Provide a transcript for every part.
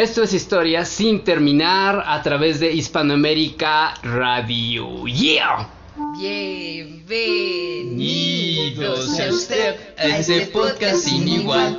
Esto es historia sin terminar a través de Hispanoamérica Radio. ¡Yeah! Bienvenidos a usted a este podcast sin igual.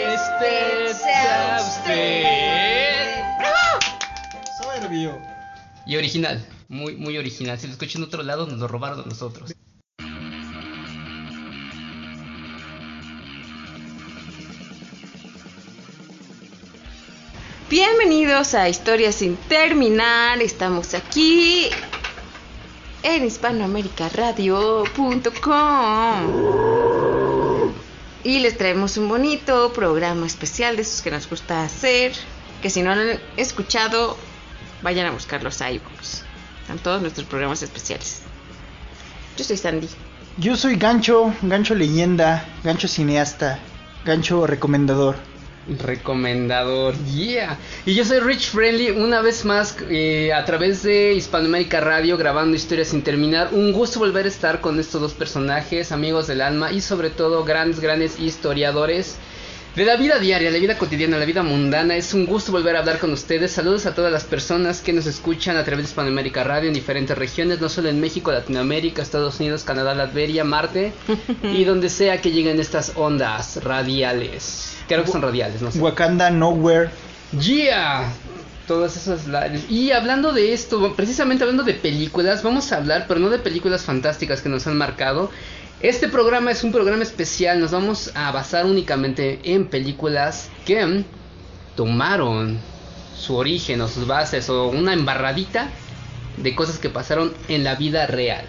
sea usted. Soberbio. Y original, muy, muy original. Si lo escuchan en otro lado, nos lo robaron a nosotros. Bienvenidos a Historias sin terminar. Estamos aquí en hispanoamericaradio.com y les traemos un bonito programa especial de esos que nos gusta hacer. Que si no han escuchado, vayan a buscar los iBooks. Están todos nuestros programas especiales. Yo soy Sandy. Yo soy Gancho, Gancho leyenda, Gancho cineasta, Gancho recomendador. Recomendador, yeah. Y yo soy Rich Friendly, una vez más eh, a través de Hispanoamérica Radio grabando historias sin terminar. Un gusto volver a estar con estos dos personajes, amigos del alma y sobre todo grandes, grandes historiadores de la vida diaria, la vida cotidiana, la vida mundana. Es un gusto volver a hablar con ustedes. Saludos a todas las personas que nos escuchan a través de Hispanoamérica Radio en diferentes regiones, no solo en México, Latinoamérica, Estados Unidos, Canadá, Latveria, Marte y donde sea que lleguen estas ondas radiales. Creo que son radiales, no sé. Wakanda Nowhere. Yeah. Todas esas. Y hablando de esto, precisamente hablando de películas, vamos a hablar, pero no de películas fantásticas que nos han marcado. Este programa es un programa especial, nos vamos a basar únicamente en películas que tomaron su origen o sus bases o una embarradita de cosas que pasaron en la vida real.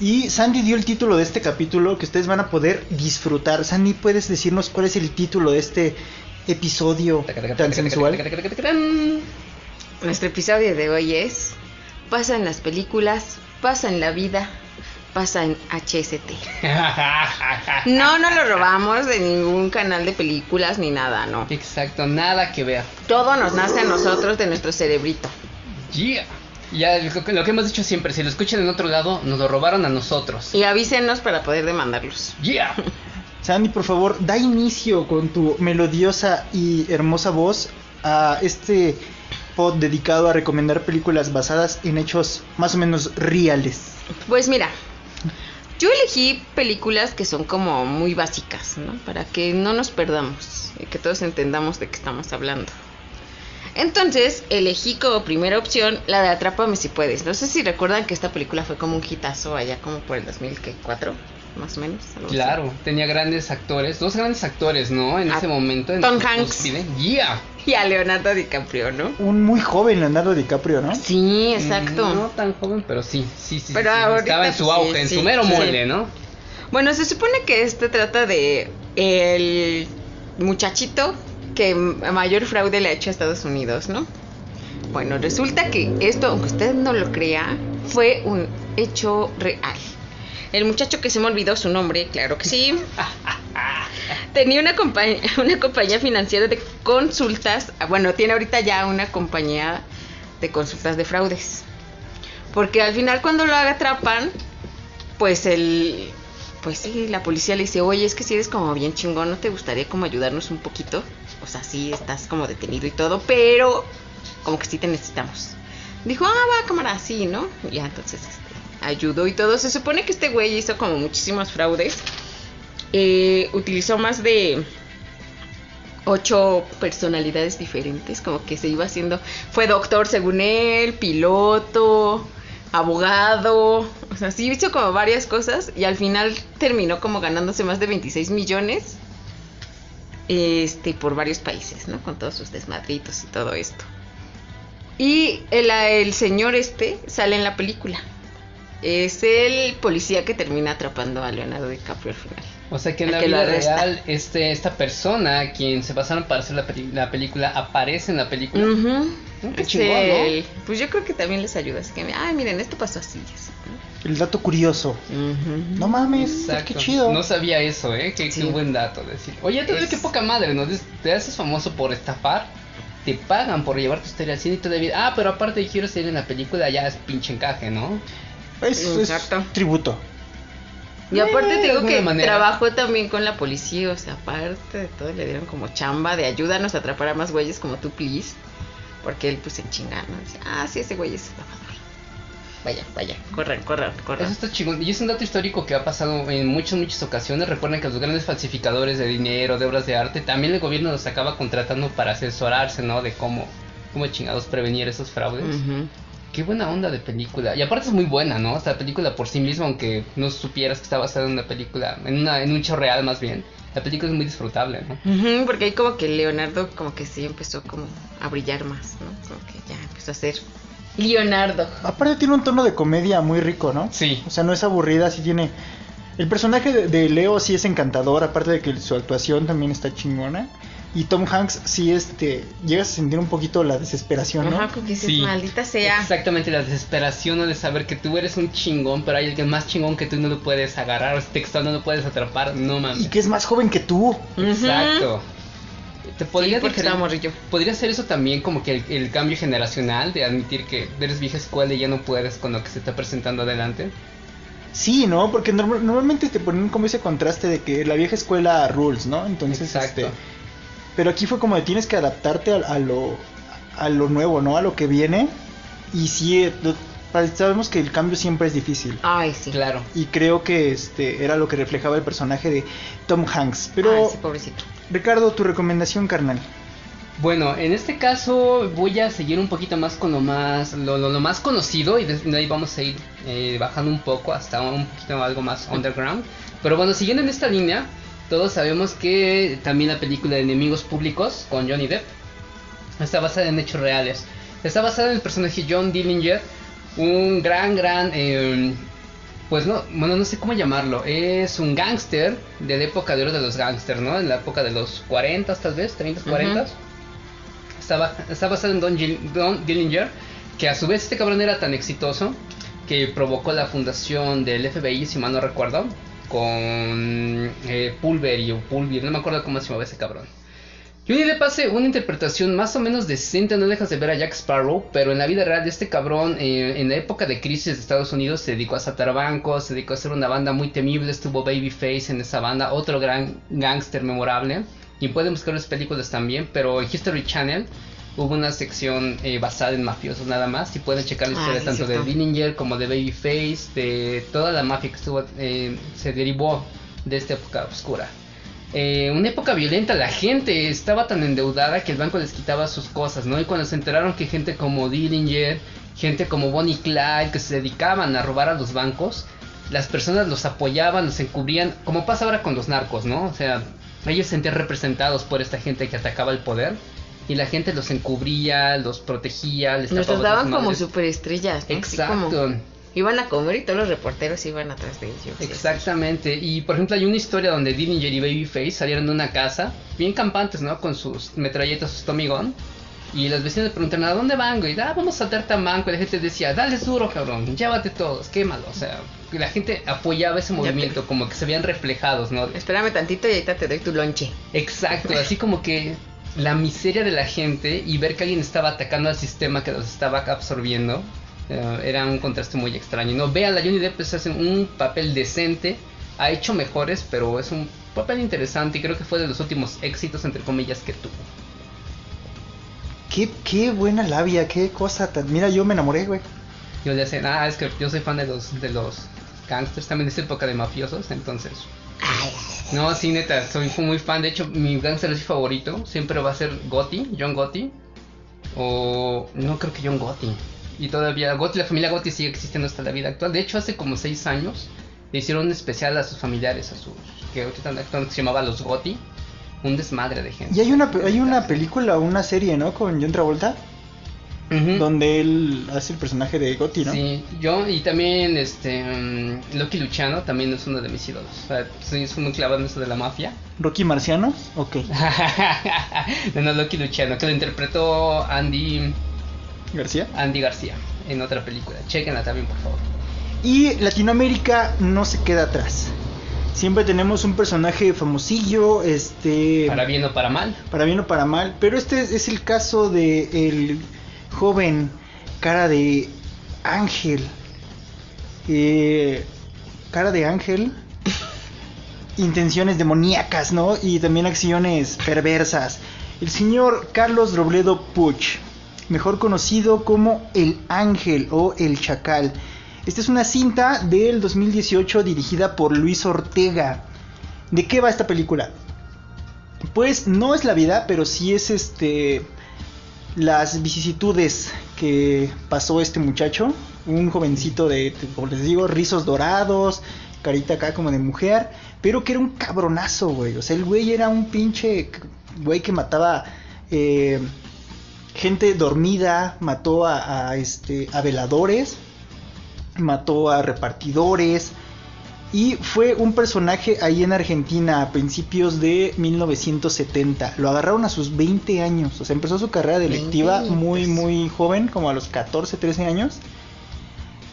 Y Sandy dio el título de este capítulo que ustedes van a poder disfrutar. Sandy, ¿puedes decirnos cuál es el título de este episodio tan sensual? Nuestro episodio de hoy es Pasa en las películas, pasa en la vida, pasa en HST. No, no lo robamos de ningún canal de películas ni nada, no. Exacto, nada que ver. Todo nos nace a nosotros de nuestro cerebrito. Yeah. Ya lo que, lo que hemos dicho siempre, si lo escuchan en otro lado, nos lo robaron a nosotros. Y avísenos para poder demandarlos. Yeah. Sandy, por favor, da inicio con tu melodiosa y hermosa voz a este pod dedicado a recomendar películas basadas en hechos más o menos reales. Pues mira, yo elegí películas que son como muy básicas, ¿no? Para que no nos perdamos y que todos entendamos de qué estamos hablando. Entonces elegí como primera opción la de Atrápame si puedes. No sé si recuerdan que esta película fue como un hitazo allá como por el 2004, más o menos. algo así. Claro, tenía grandes actores, dos grandes actores, ¿no? En A ese momento. en Tom Hanks. Yeah. Y a Leonardo DiCaprio, ¿no? Un muy joven Leonardo DiCaprio, ¿no? Sí, exacto. Mm, No tan joven, pero sí, sí, sí. Pero sí, ahorita, Estaba en su auge, sí, en su mero sí. mole, ¿no? Bueno, se supone que este trata de el muchachito que mayor fraude le ha hecho a Estados Unidos, ¿no? Bueno, resulta que esto, aunque usted no lo crea, fue un hecho real. El muchacho que se me olvidó su nombre, claro que sí. Tenía una compañía, una compañía financiera de consultas. Bueno, tiene ahorita ya una compañía de consultas de fraudes. Porque al final cuando lo atrapan, pues el pues sí, la policía le dice, oye, es que si eres como bien chingón, ¿no te gustaría como ayudarnos un poquito? O sea, sí, estás como detenido y todo, pero como que sí te necesitamos. Dijo, ah, va, cámara, sí, ¿no? Y ya, entonces, este, ayudó y todo. Se supone que este güey hizo como muchísimos fraudes. Eh, utilizó más de ocho personalidades diferentes, como que se iba haciendo, fue doctor según él, piloto, abogado, o sea, sí hizo como varias cosas y al final terminó como ganándose más de 26 millones este por varios países, ¿no? Con todos sus desmadritos y todo esto. Y el, el señor este sale en la película. Es el policía que termina atrapando a Leonardo DiCaprio al final. O sea que en El la que vida real, este, esta persona, quien se basaron para hacer la, peli- la película, aparece en la película. Ujú. Mm, qué Es chingón, ¿no? el- Pues yo creo que también les ayuda. Así que, ay, miren, esto pasó así. así, El dato curioso. ¿no? Mames, Exacto. qué chido. No sabía eso, ¿eh? Qué, qué Sí. buen dato decir. Oye, todavía Es- qué poca madre, ¿no? Te haces famoso por estafar, te pagan por llevar tu historia al cine y todavía... Ah, pero aparte quiero salir en la película, ya es pinche encaje, ¿no? Es, es Exacto. tributo. Y aparte te digo que manera. trabajó también con la policía, o sea, aparte de todo le dieron como chamba de ayúdanos a atrapar a más güeyes como tú, please. Porque él pues se chinga, ¿no? Dice, ah, sí, ese güey es estafador. Vaya, vaya, corran, corran, corran. Eso está chingón. Y es un dato histórico que ha pasado en muchas, muchas ocasiones. Recuerden que los grandes falsificadores de dinero, de obras de arte, también el gobierno los acaba contratando para asesorarse, ¿no? De cómo, cómo chingados prevenir esos fraudes. Ujú. Qué buena onda de película. Y aparte es muy buena, ¿no? Esta película por sí misma, aunque no supieras que está basada en una película, en, una, en un hecho real más bien. La película es muy disfrutable, ¿no? Porque ahí como que Leonardo como que sí empezó como a brillar más, ¿no? Como que ya empezó a ser Leonardo. Aparte tiene un tono de comedia muy rico, ¿no? Sí. O sea, no es aburrida, sí tiene... El personaje de, de Leo sí es encantador, aparte de que su actuación también está chingona. Y Tom Hanks sí este llegas a sentir un poquito la desesperación, ¿no? Ajá, como que dices, Sí. maldita sea. Exactamente, la desesperación ¿no? de saber que tú eres un chingón, pero hay alguien más chingón que tú no lo puedes agarrar, o textual no lo puedes atrapar, no mames. Y que es más joven que tú. Exacto. Te podría Sí, porque morrillo. Podría ser eso también como que el, el cambio generacional de admitir que eres vieja escuela y ya no puedes con lo que se está presentando adelante. Sí, ¿no? Porque norm- normalmente te ponen como ese contraste de que la vieja escuela rules, ¿no? Entonces, Exacto. este, pero aquí fue como de tienes que adaptarte a, a lo a lo nuevo, ¿no? A lo que viene. Y sí, eh, sabemos que el cambio siempre es difícil. Ay, sí. Claro. Y creo que este era lo que reflejaba el personaje de Tom Hanks. Pero, Ay, sí, pobrecito. Ricardo, tu recomendación, carnal. Bueno, en este caso voy a seguir un poquito más con lo más lo, lo- lo más conocido y de ahí vamos a ir eh, bajando un poco hasta un poquito algo más underground. Pero bueno, siguiendo en esta línea, todos sabemos que también la película de Enemigos Públicos con Johnny Depp está basada en hechos reales. Está basada en el personaje John Dillinger, un gran, gran, eh, pues no, bueno, no sé cómo llamarlo. Es un gángster de la época de oro de los gángsters, ¿no? En la época de los 40 tal vez, 30, 40. Ujú. Está, está basado en Don, Gil- Don Dillinger, que a su vez este cabrón era tan exitoso que provocó la fundación del FBI, si mal no recuerdo, con eh, Pulver o Pulver, no me acuerdo cómo se llamaba ese cabrón. Johnny Depp hace una interpretación más o menos decente, no dejas de ver a Jack Sparrow, pero en la vida real este cabrón, eh, en la época de crisis de Estados Unidos, se dedicó a asaltar bancos, se dedicó a hacer una banda muy temible, estuvo Babyface en esa banda, otro gran gángster memorable, y pueden buscar las películas también, pero en History Channel hubo una sección eh, basada en mafiosos nada más, y pueden checar la Ah, historia sí, tanto de cierto. Dillinger como de Babyface, de toda la mafia que estuvo, eh, se derivó de esta época oscura. Eh, una época violenta, la gente estaba tan endeudada que el banco les quitaba sus cosas, ¿no? Y cuando se enteraron que gente como Dillinger, gente como Bonnie Clyde, que se dedicaban a robar a los bancos, las personas los apoyaban, los encubrían, como pasa ahora con los narcos, ¿no? O sea, ellos se sentían representados por esta gente que atacaba el poder y la gente los encubría, los protegía, les Nos sus trataban como superestrellas. ¿no? Exacto. como iban a comer y todos los reporteros iban atrás de ellos. Exactamente, y por ejemplo hay una historia donde Dillinger y Babyface salieron de una casa, bien campantes, ¿no? Con sus metralletas, sus Tommy Gun, y los vecinos le preguntaron, ¿a dónde van, güey? Ah, vamos a saltar tamanco, y la gente decía, dale duro, cabrón, llévate todos, quémalo, o sea, la gente apoyaba ese movimiento, como que se veían reflejados, ¿no? Espérame tantito y ahorita te doy tu lonche. Exacto, así como que la miseria de la gente y ver que alguien estaba atacando al sistema que los estaba absorbiendo eh, era un contraste muy extraño. No, vean, la Johnny Depp pues, hace un papel decente, ha hecho mejores, pero es un papel interesante y creo que fue de los últimos éxitos, entre comillas, que tuvo. Qué, qué buena labia, qué cosa tan... Mira, yo me enamoré, güey. Yo le hacen, ah, es que yo soy fan de los, de los gangsters, también de esa época de mafiosos, entonces... No, sí, neta, soy muy fan. De hecho, mi gangster así favorito siempre va a ser Gotti, John Gotti. O no creo que John Gotti. Y todavía Gotti, la familia Gotti sigue existiendo hasta la vida actual. De hecho, hace como seis años le hicieron un especial a sus familiares, a sus que ahorita están se llamaba Los Gotti. Un desmadre de gente. Y hay una, hay una película, una serie, ¿no? Con John Travolta. Donde él hace el personaje de Gotti, ¿no? Sí, yo y también este mm, Loki Luciano también es uno de mis ídolos. O sea, soy, soy muy clavado en eso de la mafia. Rocky Marciano, ok. no, no, Loki Luciano, que lo interpretó Andy García. Andy García en otra película. Chequenla también, por favor. Y Latinoamérica no se queda atrás. Siempre tenemos un personaje famosillo, este... Para bien o para mal. para bien o para mal. Pero este es, es el caso de el joven cara de ángel. Eh, cara de ángel. Intenciones demoníacas, ¿no? Y también acciones perversas. El señor Carlos Robledo Puch, mejor conocido como El Ángel o El Chacal. Esta es una cinta del 2018 dirigida por Luis Ortega. ¿De qué va esta película? Pues no es la vida, pero sí es este las vicisitudes que pasó este muchacho, un jovencito de, como les digo, rizos dorados, carita acá como de mujer, pero que era un cabronazo, güey. O sea, el güey era un pinche güey que mataba eh, gente dormida, mató a, a, este a veladores, mató a repartidores. Y fue un personaje ahí en Argentina a principios de 1970. Lo agarraron a sus 20 años. O sea, empezó su carrera delictiva 20 muy, muy joven, como a los 14, 13 años.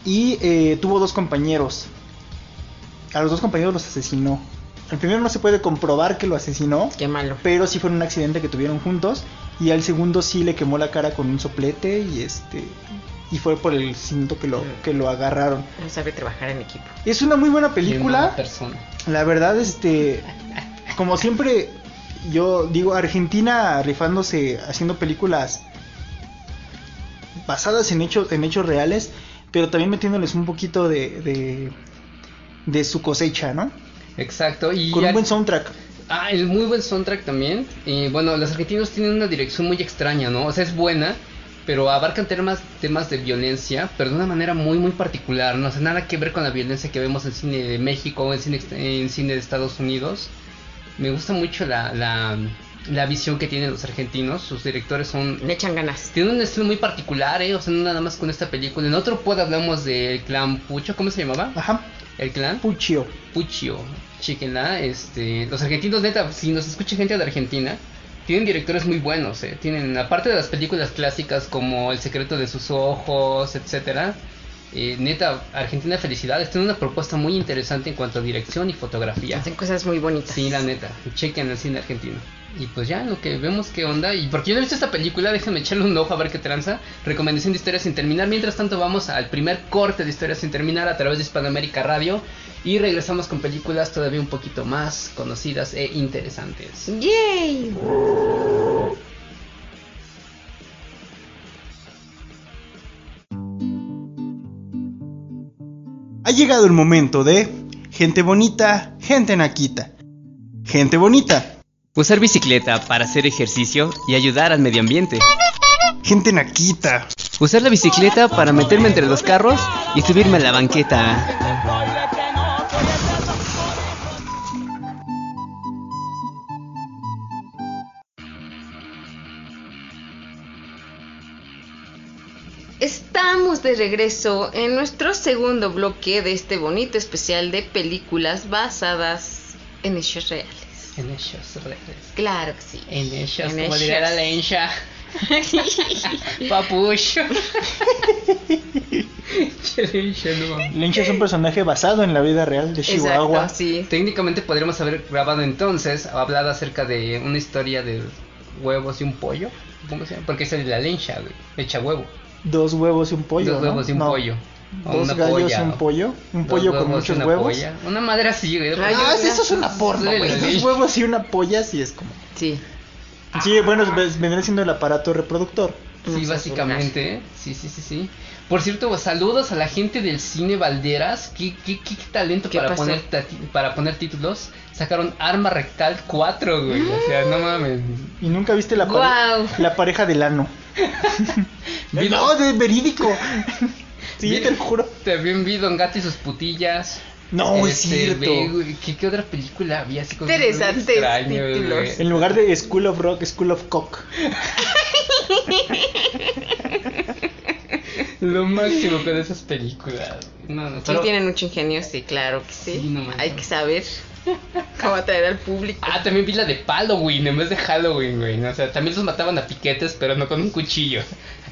Y eh, tuvo dos compañeros. A los dos compañeros los asesinó. El primero no se puede comprobar que lo asesinó. Qué malo. Pero sí fue en un accidente que tuvieron juntos. Y al segundo sí le quemó la cara con un soplete. Y este. Y fue por el cinto que lo, que lo agarraron. No sabe trabajar en equipo. Es una muy buena película. persona. La verdad, este. Como siempre, yo digo, Argentina rifándose haciendo películas basadas en hechos, en hechos reales, pero también metiéndoles un poquito de, de, de su cosecha, ¿no? Exacto. Y Con un buen soundtrack. Ah, el muy buen soundtrack también. Y bueno, los argentinos tienen una dirección muy extraña, ¿no? O sea, es buena, pero abarcan temas, temas de violencia, pero de una manera muy, muy particular, ¿no? O sea, nada que ver con la violencia que vemos en cine de México o en cine, en cine de Estados Unidos. Me gusta mucho la, la, la visión que tienen los argentinos. Sus directores son Le echan ganas. tiene un estilo muy particular, ¿eh? O sea, no nada más con esta película. En otro pod hablamos del clan Pucho, ¿cómo se llamaba? Ajá. El clan Puccio. Puccio. Chequenla, este, los argentinos, neta, si nos escucha gente de Argentina, tienen directores muy buenos, ¿eh? Tienen, aparte de las películas clásicas como El secreto de sus ojos, etcétera. Eh, neta, Argentina felicidades, tiene una propuesta muy interesante en cuanto a dirección y fotografía. Hacen cosas muy bonitas. Sí, la neta, chequen el cine argentino. Y pues ya, lo que vemos qué onda. Y porque yo no he visto esta película, déjenme echarle un ojo a ver qué tranza. Recomendación de historias sin terminar. Mientras tanto, vamos al primer corte de historias sin terminar a través de Hispanoamérica Radio. Y regresamos con películas todavía un poquito más conocidas e interesantes. ¡Yay! Ha llegado el momento de gente bonita, gente naquita. Gente bonita, Usar bicicleta para hacer ejercicio y ayudar al medio ambiente. gente naquita. Usar la bicicleta para meterme entre los carros y subirme a la banqueta. Estamos de regreso en nuestro segundo bloque de este bonito especial de películas basadas en hechos reales. En hechos reales. Claro que sí. En hechos, En como diría la hechos. lencha. Papucho. Lencha es un personaje basado en la vida real de Chihuahua. Exacto, sí. Técnicamente podríamos haber grabado entonces, o hablado acerca de una historia de huevos y un pollo. ¿Cómo se llama? Porque esa es la lencha, güey. Echa huevo. Dos huevos y un pollo. Dos ¿no? huevos y un No. pollo. O Dos una gallos polla, y un pollo. Un Dos pollo con muchos una huevos. polla. Una madre así, güey. Ah, eso es una porno, güey. Dos huevos y una polla, sí es como. Sí. Sí, bueno, vendría siendo el aparato reproductor. Sí, básicamente. Sí, sí, sí, sí. Por cierto, saludos a la gente del cine Valderas. Qué, qué, qué talento ¿Qué para pasó? poner, para poner títulos. Sacaron Arma Rectal 4, güey. O sea, no mames. Y nunca viste la, pare- la pareja del ano. no, de verídico. sí, Vi- te lo juro. También vi Don Gato y sus putillas. No, es Este, cierto. ve, ¿qué, qué otra película había así con Interesantes güey? En lugar de School of Rock, School of Cock. Lo máximo con esas películas. No, no, Sí, pero- tienen mucho ingenio, sí, claro que sí. Sí, no. Hay que saber cómo atraer al público. Ah, también vi la de Halloween en vez de Halloween, güey. O sea, también los mataban a piquetes, pero no con un cuchillo.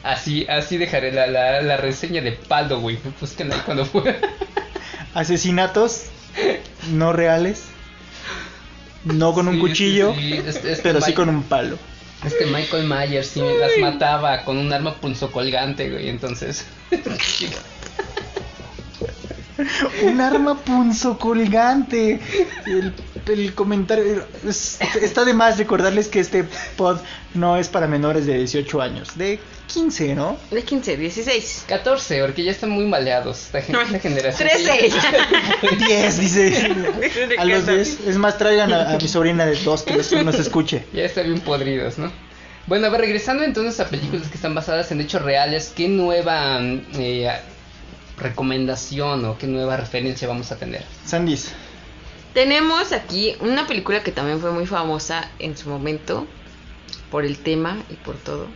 Así, así dejaré la, la, la reseña de Halloween. Busquen ahí cuando fue. Asesinatos no reales. No con un cuchillo, sí, sí. Este- este pero sí con un palo. Este Michael Myers sí las mataba con un arma punzocolgante, güey. Entonces. Un arma punzocolgante. El, el comentario. es- está de más recordarles que este pod no es para menores de 18 años. De 15, ¿no? De 15, 16. 14, porque ya están muy maleados. Esta, gen- esta generación. 13. 10, dice. A los 10. Es más, traigan a, a mi sobrina de 2 que los- nos escuche. Ya están bien podridos, ¿no? Bueno, a ver, regresando entonces a películas que están basadas en hechos reales, ¿qué nueva eh, recomendación o qué nueva referencia vamos a tener? Sandys. Tenemos aquí una película que también fue muy famosa en su momento por el tema y por todo.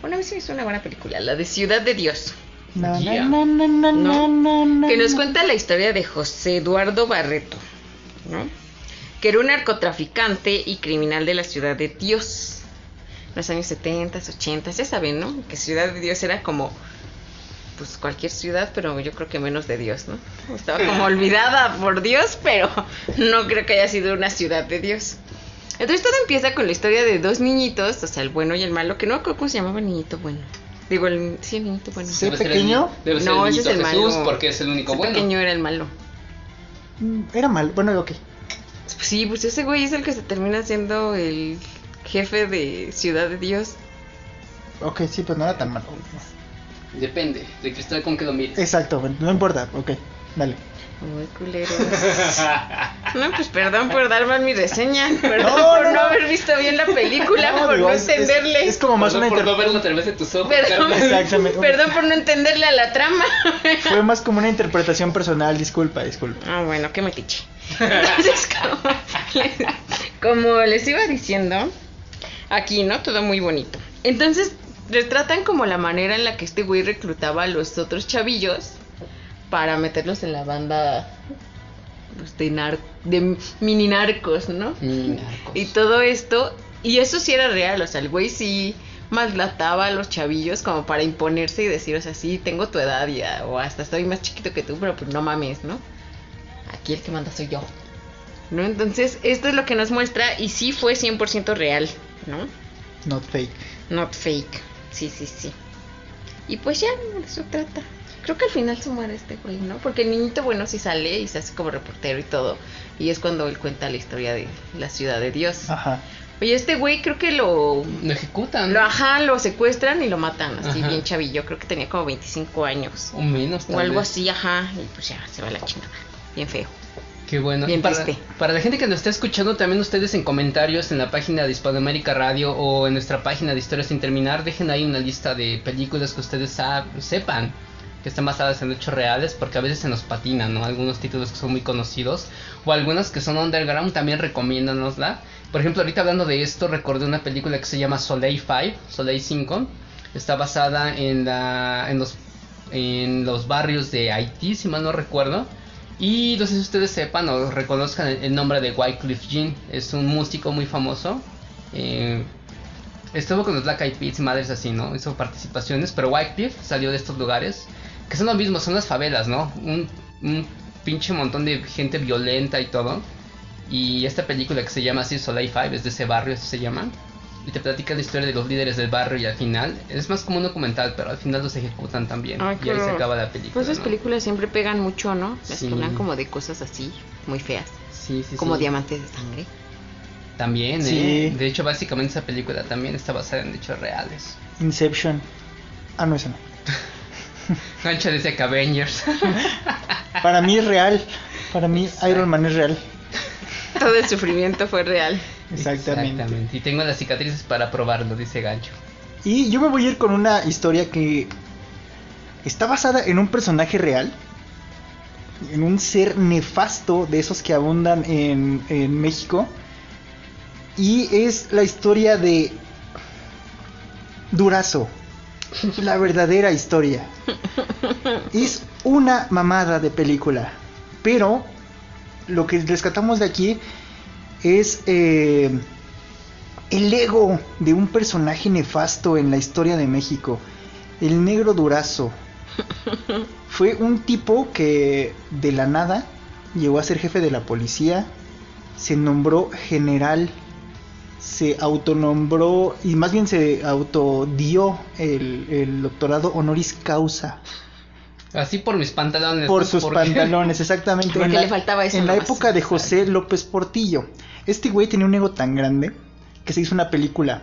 Bueno, a mí sí me hizo una buena película, la de Ciudad de Dios, na, Yeah. ¿no? na, que nos cuenta la historia de José Eduardo Barreto, ¿no? que era un narcotraficante y criminal de la Ciudad de Dios. En los años 70, 80, ya saben, ¿no? Que Ciudad de Dios era como pues cualquier ciudad, pero yo creo que menos de Dios, ¿no? Estaba como olvidada por Dios, pero no creo que haya sido una ciudad de Dios. Entonces todo empieza con la historia de dos niñitos, o sea, el bueno y el malo, que no creo cómo se llamaba el niñito bueno. Digo, el, sí, el niñito bueno. Sí. Pequeño? el, debe ser No, el ese es niñito el Jesús malo. porque es el único Ese bueno. pequeño era el malo. Mm, Era mal. Bueno, ok. Sí, pues ese güey es el que se termina siendo el jefe de Ciudad de Dios. Ok, sí, pues no era tan malo. Depende de cristal con que lo mires. Exacto, no importa. Ok, dale. Muy culeros. No, pues perdón por dar mal mi reseña. Perdón No, por no, no, no. haber visto bien la película, No, por digo, no es- entenderle. Es, como más Perdón una por no verlo a través de tus ojos. Perdón. Exactamente. perdón por no entenderle a la trama. Fue más como una interpretación personal. Disculpa, disculpa. Ah, bueno, qué metiche. Entonces, como, como les iba diciendo, aquí, ¿no? Todo muy bonito. Entonces, retratan como la manera en la que este güey reclutaba a los otros chavillos para meterlos en la banda pues, de, nar de mini narcos, ¿no? Mm, narcos. Y todo esto, y eso sí era real, o sea, el güey sí maltrataba a los chavillos como para imponerse y decir, o sea, sí, tengo tu edad ya, o hasta estoy más chiquito que tú, pero pues no mames, ¿no? Aquí el que manda soy yo. ¿No? Entonces, esto es lo que nos muestra y sí fue 100% real, ¿no? Not fake. Not fake. Sí, sí, sí. Y pues ya, de eso trata. Creo que al final se muere este güey, ¿no? Porque el niñito bueno sí sale y se hace como reportero y todo. Y es cuando él cuenta la historia de la ciudad de Dios. Ajá. Oye, este güey creo que lo, Lo ejecutan. lo ajá, lo secuestran y lo matan, así Ajá. bien chavillo. Creo que tenía como 25 años. O menos. tal O algo vez. así, ajá. Y pues ya, se va la chingada. Bien feo. Qué bueno. Bien para, para la gente que nos está escuchando, también ustedes en comentarios en la página de Hispanoamérica Radio o en nuestra página de Historias sin Terminar, dejen ahí una lista de películas que ustedes sepan que están basadas en hechos reales, porque a veces se nos patinan, ¿no? Algunos títulos que son muy conocidos o algunas que son underground también recomiéndanosla. Por ejemplo, ahorita hablando de esto, recordé una película que se llama Soleil 5, Soleil 5. Está basada en, la, en, los, en los barrios de Haití, si mal no recuerdo. Y no sé si ustedes sepan o reconozcan el, el nombre de Wycliffe Jean. Es un músico muy famoso. Eh, estuvo con los Black Eyed Peas y madres así, ¿no? Hizo participaciones, pero Wycliffe salió de estos lugares. Que son lo mismo, son las favelas, ¿no? Un, un pinche montón de gente violenta y todo. Y esta película que se llama así Soleil 5 es de ese barrio, así se llama. Y te platica la historia de los líderes del barrio y al final es más como un documental, pero al final los ejecutan también. Ay, y ahí se acaba la película. Pues esas ¿no? películas siempre pegan mucho, ¿no? Las Sí. que hablan como de cosas así, muy feas. Sí, sí, como sí. diamantes de sangre. También, Sí. ¿eh? De hecho, básicamente esa película también está basada en hechos reales. Inception. Ah, no, esa no. Gancha decía que Avengers. Para mí es real. Para mí Iron Man es real. Todo el sufrimiento fue real. Exactamente. Y tengo las cicatrices para probarlo, dice Gancho. Y yo me voy a ir con una historia que está basada en un personaje real. En un ser nefasto de esos que abundan en, en México. Y es la historia de Durazo. La verdadera historia. Es una mamada de película. Pero lo que rescatamos de aquí es eh, el ego de un personaje nefasto en la historia de México. El negro Durazo. Fue un tipo que de la nada llegó a ser jefe de la policía, se nombró general, se autonombró y más bien se autodió el, el doctorado honoris causa. Así por mis pantalones. Por ¿no? sus Porque- pantalones, exactamente. Porque en la, le faltaba eso en la época de José López Portillo. Este güey tenía un ego tan grande que se hizo una película.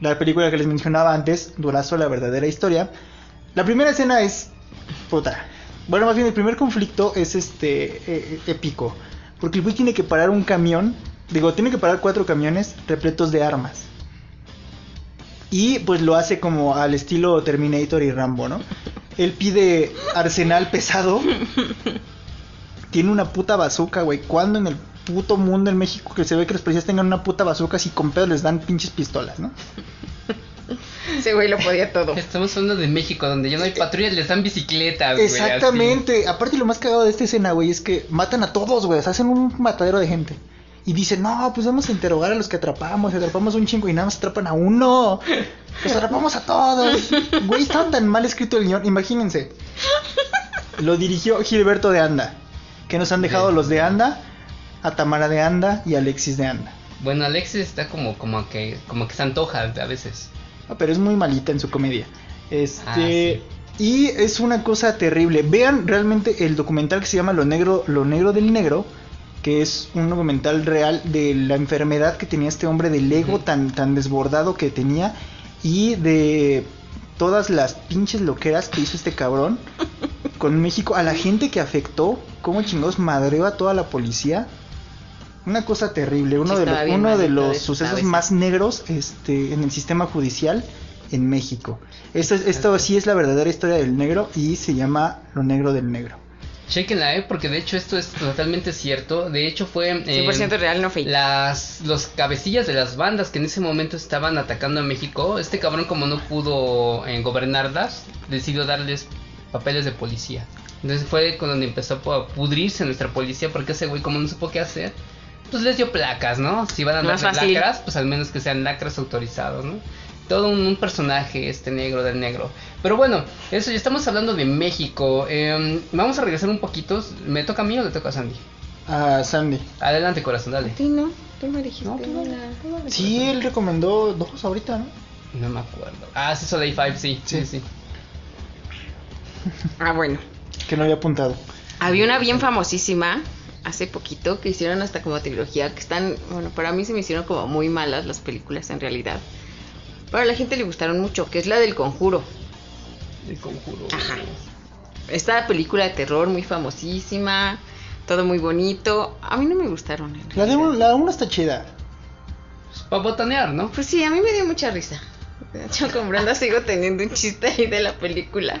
La película que les mencionaba antes, Durazo, la verdadera historia. La primera escena es. Puta. Bueno, más bien el primer conflicto es este. eh, épico. Porque el güey tiene que parar un camión. Digo, tiene que parar cuatro camiones repletos de armas. Y pues lo hace como al estilo Terminator y Rambo, ¿no? Él pide arsenal pesado. Tiene una puta bazooka, güey. ¿Cuándo en el puto mundo en México que se ve que los policías tengan una puta bazooka si con pedo les dan pinches pistolas, ¿no? Ese güey lo podía todo. Estamos hablando de México, donde ya no hay patrullas, les dan bicicletas, güey. así. Exactamente. Aparte lo más cagado de esta escena, güey, es que matan a todos, güey. O sea, hacen un matadero de gente. Y dicen, no, pues vamos a interrogar a los que atrapamos. Y atrapamos un chingo y nada más atrapan a uno. Los atrapamos a todos. Güey, estaba tan mal escrito el guion. Imagínense. Lo dirigió Gilberto de Anda. Que nos han dejado Bien. los de Anda, a Tamara de Anda y a Alexis de Anda. Bueno, Alexis está como, como que, como que se antoja a veces. Ah, pero es muy malita en su comedia. Este. Ah, sí. Y es una cosa terrible. Vean realmente el documental que se llama Lo Negro, Lo Negro del Negro. Que es un documental real de la enfermedad que tenía este hombre del ego tan, tan desbordado que tenía. Y de todas las pinches loqueras que hizo este cabrón con México. A la gente que afectó. Cómo chingados madreó a toda la policía. Una cosa terrible. Uno Sí, de los, uno de los su sucesos más negros este, en el sistema judicial en México. Esto, es- esto sí es la verdadera historia del negro y se llama Lo Negro del Negro. Chequenla, eh, porque de hecho esto es totalmente cierto. De hecho fue... eh, 100% real, no fake. Las, los cabecillas de las bandas que en ese momento estaban atacando a México, este cabrón como no pudo eh, gobernarlas, decidió darles papeles de policía. Entonces fue con donde empezó a pudrirse nuestra policía porque ese güey como no supo qué hacer, pues les dio placas, ¿no? Si van a Más dar fácil. lacras, pues al menos que sean lacras autorizados, ¿no? Todo un, un personaje este negro del negro. Pero bueno, eso ya estamos hablando de México. Em, vamos a regresar un poquito. ¿Me toca a mí o le toca a Sandy? A Sandy. Adelante, corazón, dale. Sí, no, tú me dijiste. No, tú una. dale. Sí, él recomendó dos ahorita, ¿no? No me acuerdo. Ah, sí, Soleil 5, sí, sí, Sí. sí. Ah, bueno. Que no había apuntado. Había una bien famosísima hace poquito que hicieron hasta como trilogía que están, bueno, para mí se me hicieron como muy malas las películas en realidad. Pero a la gente le gustaron mucho, que es la del conjuro. El conjuro. Ajá. Esta película de terror muy famosísima, todo muy bonito. A mí no me gustaron. en La de la una está chida. Para botanear, ¿no? Pues sí, a mí me dio mucha risa. Yo con Brenda sigo teniendo un chiste ahí de la película.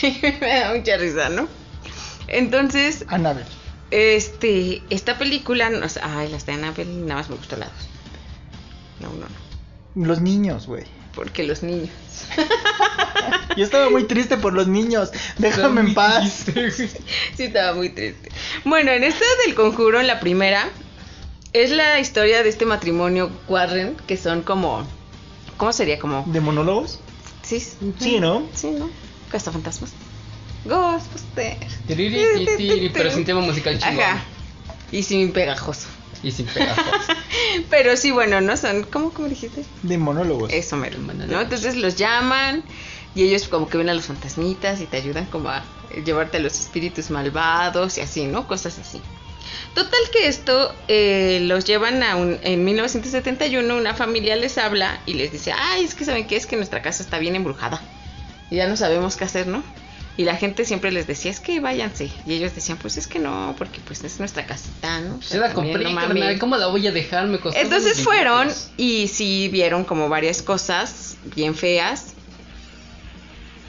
me da mucha risa, ¿no? Entonces, Annabelle. Este, esta película, no, ay, las de Annabelle, nada más me gustó la dos. No, no, no. Los niños, güey. Porque los niños. Yo estaba muy triste por los niños. Déjame en paz. Sí, estaba muy triste. Bueno, en esta del conjuro, en la primera, es la historia de este matrimonio Warren, que son como. ¿Cómo sería? Como. ¿De monólogos? Sí, Sí, ¿no? Sí, ¿no? Cazafantasmas. Ghostbusters. Pero sin tema musical chingón. Ajá. Y sin pegajoso. Y sin pegajos. Pero sí, bueno, ¿no? Son. ¿Cómo, cómo dijiste? De monólogos. Eso mero. ¿no? Entonces los llaman y ellos como que ven a los fantasmitas y te ayudan como a llevarte a los espíritus malvados y así, ¿no? Cosas así. Total que esto eh, los llevan a un... En 1971 una familia les habla y les dice, ay, es que saben qué, es que nuestra casa está bien embrujada. Y ya no sabemos qué hacer, ¿no? Y la gente siempre les decía, es que váyanse. Y ellos decían, pues es que no, porque pues es nuestra casita, ¿no? Se la También compré, no mames". carnal. ¿Cómo la voy a dejar? Me costó Entonces fueron y sí vieron como varias cosas bien feas.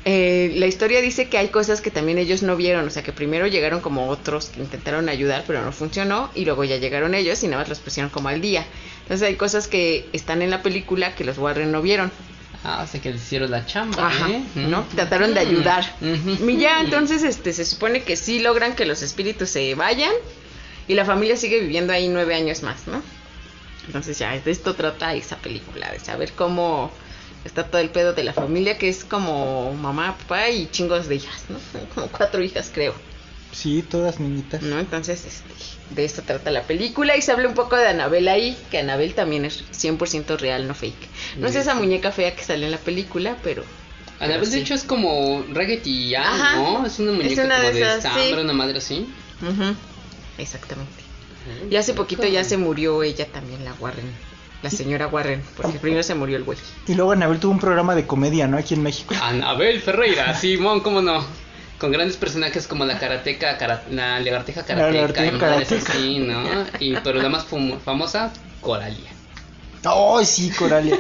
Eh, la historia dice que hay cosas que también ellos no vieron, o sea que primero llegaron como otros que intentaron ayudar pero no funcionó y luego ya llegaron ellos y nada más los pusieron como al día. Entonces hay cosas que están en la película que los Warren no vieron. Ah, sea que les hicieron la chamba, Ajá, ¿eh? ¿no? Mm. Trataron de ayudar. Ujú. Y ya entonces este se supone que sí logran que los espíritus se vayan y la familia sigue viviendo ahí nueve años más, ¿no? Entonces ya de esto trata esa película, de saber cómo está todo el pedo de la familia, que es como mamá, papá y chingos de hijas, ¿no? Como cuatro hijas creo, Sí, todas niñitas. ¿no? Entonces este, de esto trata la película y se habla un poco de Anabel ahí, que Anabel también es 100% real, no fake. No es esa muñeca fea que sale en la película, pero... Anabel, de hecho, es como Raggedy Ajá. ¿no? Es una Es muñeca una como de de, esas, estambre, sí. una madre así. Exactamente. Y hace poquito ya se murió ella también, la Warren. La señora Warren, porque primero se murió el güey. Y luego Anabel tuvo un programa de comedia, ¿no? Aquí en México. Anabel Ferreira, Simón, ¿cómo no? Con grandes personajes como la karateca, cara- la lagartija karateca, madres karateca. así, ¿no? Y, pero la más famo- famosa, Coralia. ¡Ay, sí, Coralia!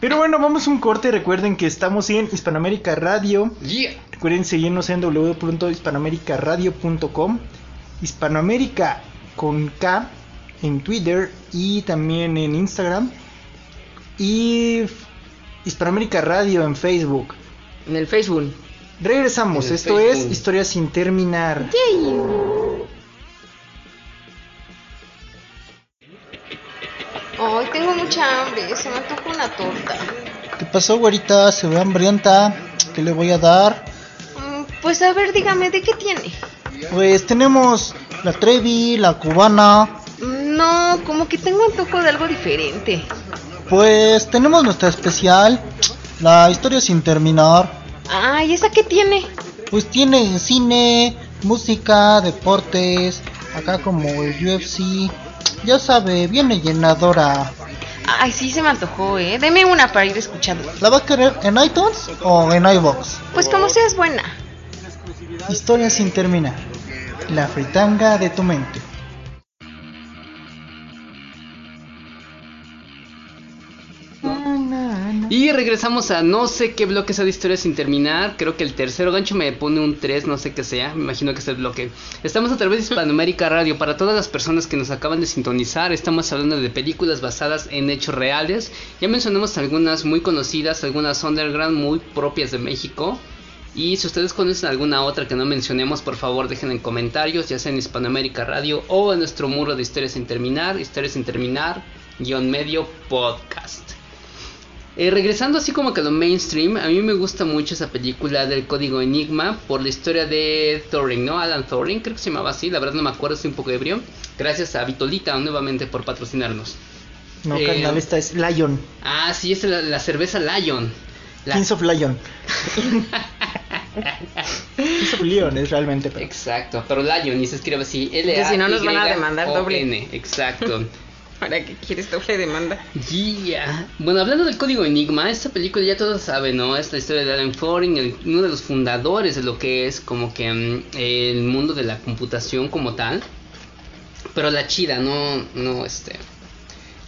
Pero bueno, vamos a un corte. Recuerden que estamos en Hispanoamérica Radio. Yeah. Recuerden seguirnos en www.hispanoamericaradio.com. Hispanoamérica con K en Twitter y también en Instagram. Y Hispanoamérica Radio en Facebook. En el Facebook. Regresamos. El Esto Facebook. es Historia sin terminar. Ay, tengo mucha hambre, se me antoja una torta. ¿Qué pasó, güerita? Se ve hambrienta. ¿Qué le voy a dar? Mm, Pues a ver, dígame, ¿de qué tiene? Pues tenemos la Trevi, la cubana. Mm, No, como que tengo antojo de algo diferente. Pues tenemos nuestra especial, la historia sin terminar. Ay, ¿esa qué tiene? Pues tiene cine, música, deportes, acá como el UFC. Ya sabe, viene llenadora. Ay, sí, se me antojó, ¿eh? Deme una para ir escuchando. ¿La va a querer en iTunes o en iBox? Pues como sea, es buena. Historia sin terminar. La fritanga de tu mente. Y regresamos a no sé qué bloque sea de historia sin terminar. Creo que el tercero gancho me pone un 3, no sé qué sea. Me imagino que es el bloque. Estamos a través de Hispanoamérica Radio. Para todas las personas que nos acaban de sintonizar, estamos hablando de películas basadas en hechos reales. Ya mencionamos algunas muy conocidas, algunas underground muy propias de México. Y si ustedes conocen alguna otra que no mencionemos, por favor dejen en comentarios, ya sea en Hispanoamérica Radio o en nuestro muro de Historias sin terminar, Historias sin terminar, guion medio podcast. Eh, regresando así como que a lo mainstream, a mí me gusta mucho esa película del código Enigma por la historia de Thorin, ¿no? Alan Thorin, creo que se llamaba así, la verdad no me acuerdo, estoy un poco ebrio. Gracias a Vitolita nuevamente por patrocinarnos. No, Eh, carnal, esta es Lion. Ah, sí, es la, la cerveza Lion. La- Kings of Lion. Kings of Leon es realmente. pero- Exacto, pero Lion y se escribe así, L Que A si no nos van a demandar doble. N, exacto. ¿Para qué quieres doble demanda? Yeah. Bueno, hablando del código Enigma, esta película ya todos saben, ¿no? Es la historia de Alan Turing, uno de los fundadores de lo que es como que mm, el mundo de la computación como tal. Pero la chida, no, no, este,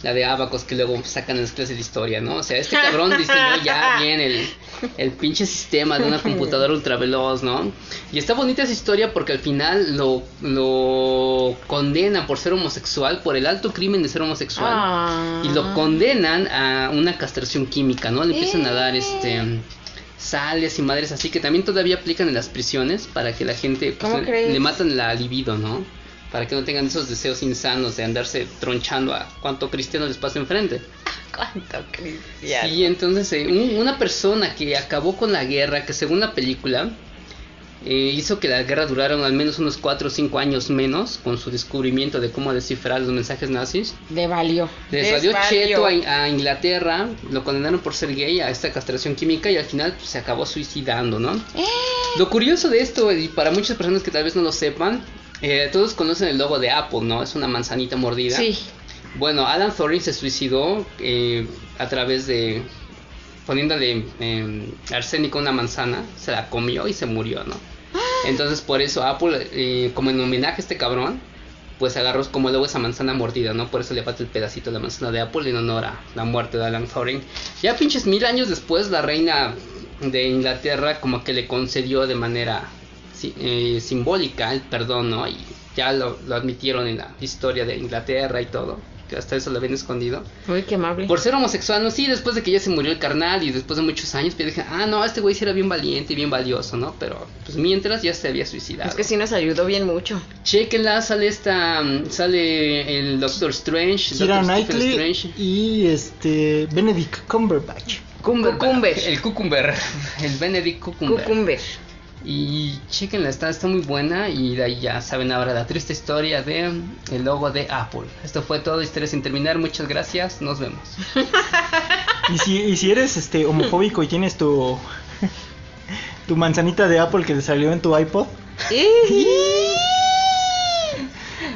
la de Abacos que luego sacan en las clases de historia, ¿no? O sea, este cabrón diseñó ya bien el, el pinche sistema de una computadora ultraveloz, ¿no? Y está bonita esa historia porque al final lo, lo condenan por ser homosexual, por el alto crimen de ser homosexual. Ah. Y lo condenan a una castración química, ¿no? Le empiezan a dar este sales y madres así que también todavía aplican en las prisiones para que la gente pues, ¿Cómo le, le matan la libido, ¿no? Para que no tengan esos deseos insanos de andarse tronchando a cuanto cristiano les pasa enfrente. ¿Cuánto cristiano? Sí, entonces eh, un- una persona que acabó con la guerra, que según la película eh, hizo que la guerra durara al menos unos 4 o 5 años menos con su descubrimiento de cómo descifrar los mensajes nazis. Le valió. Les Les valió cheto a Inglaterra, lo condenaron por ser gay a esta castración química y al final pues, se acabó suicidando, ¿no? Eh. Lo curioso de esto, y para muchas personas que tal vez no lo sepan, eh, todos conocen el logo de Apple, ¿no? Es una manzanita mordida. Sí. Bueno, Alan Turing se suicidó eh, a través de poniéndole eh, arsénico a una manzana, se la comió y se murió, ¿no? Entonces por eso Apple, eh, como en homenaje a este cabrón, pues agarró como luego esa manzana mordida, ¿no? Por eso le falta el pedacito de la manzana de Apple en honor a la muerte de Alan Turing. Ya pinches mil años después, la reina de Inglaterra como que le concedió de manera eh, simbólica el perdón, ¿no? Y ya lo, lo admitieron en la historia de Inglaterra y todo, que hasta eso lo habían escondido. Uy, qué amable. Por ser homosexual, no, sí, después de que ya se murió el carnal y después de muchos años, pues dije, ah, no, este güey sí era bien valiente y bien valioso, ¿no? Pero pues mientras ya se había suicidado. Es que sí nos ayudó bien mucho. Chequenla, sale esta, mm, sale el Doctor Strange, Kira Doctor Stephen Knightley Strange. y este Benedict Cumberbatch. Cumberbatch, Cucumber. El Cucumber, el Benedict Cucumber. Cucumber. Y chequenla, está, está muy buena y de ahí ya saben ahora la triste historia de el logo de Apple. Esto fue todo, historia sin terminar, muchas gracias, nos vemos. Y si, y si eres este homofóbico y tienes tu tu manzanita de Apple que te salió en tu iPod,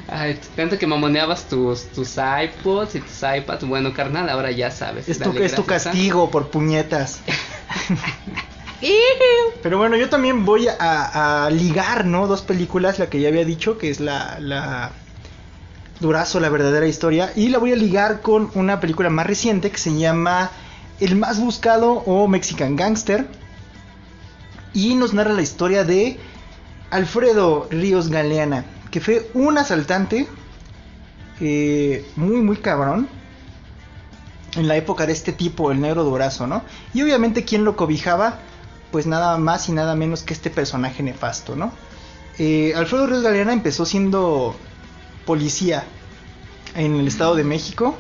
Ay, tanto que mamoneabas tus, tus iPods y tus iPads, bueno carnal, ahora ya sabes. es tu, es tu gracias a- castigo por puñetas. Pero bueno, yo también voy a, ligar, ¿no? Dos películas, la que ya había dicho, que es la, Durazo, la verdadera historia, y la voy a ligar con una película más reciente que se llama El más buscado o Mexican Gangster, y nos narra la historia de Alfredo Ríos Galeana, que fue un asaltante eh, muy, muy cabrón en la época de este tipo, el negro Durazo, ¿no? Y obviamente, ¿quién lo cobijaba? Pues nada más y nada menos que este personaje nefasto, ¿no? Eh, Alfredo Ríos Galeana empezó siendo policía en el Estado de México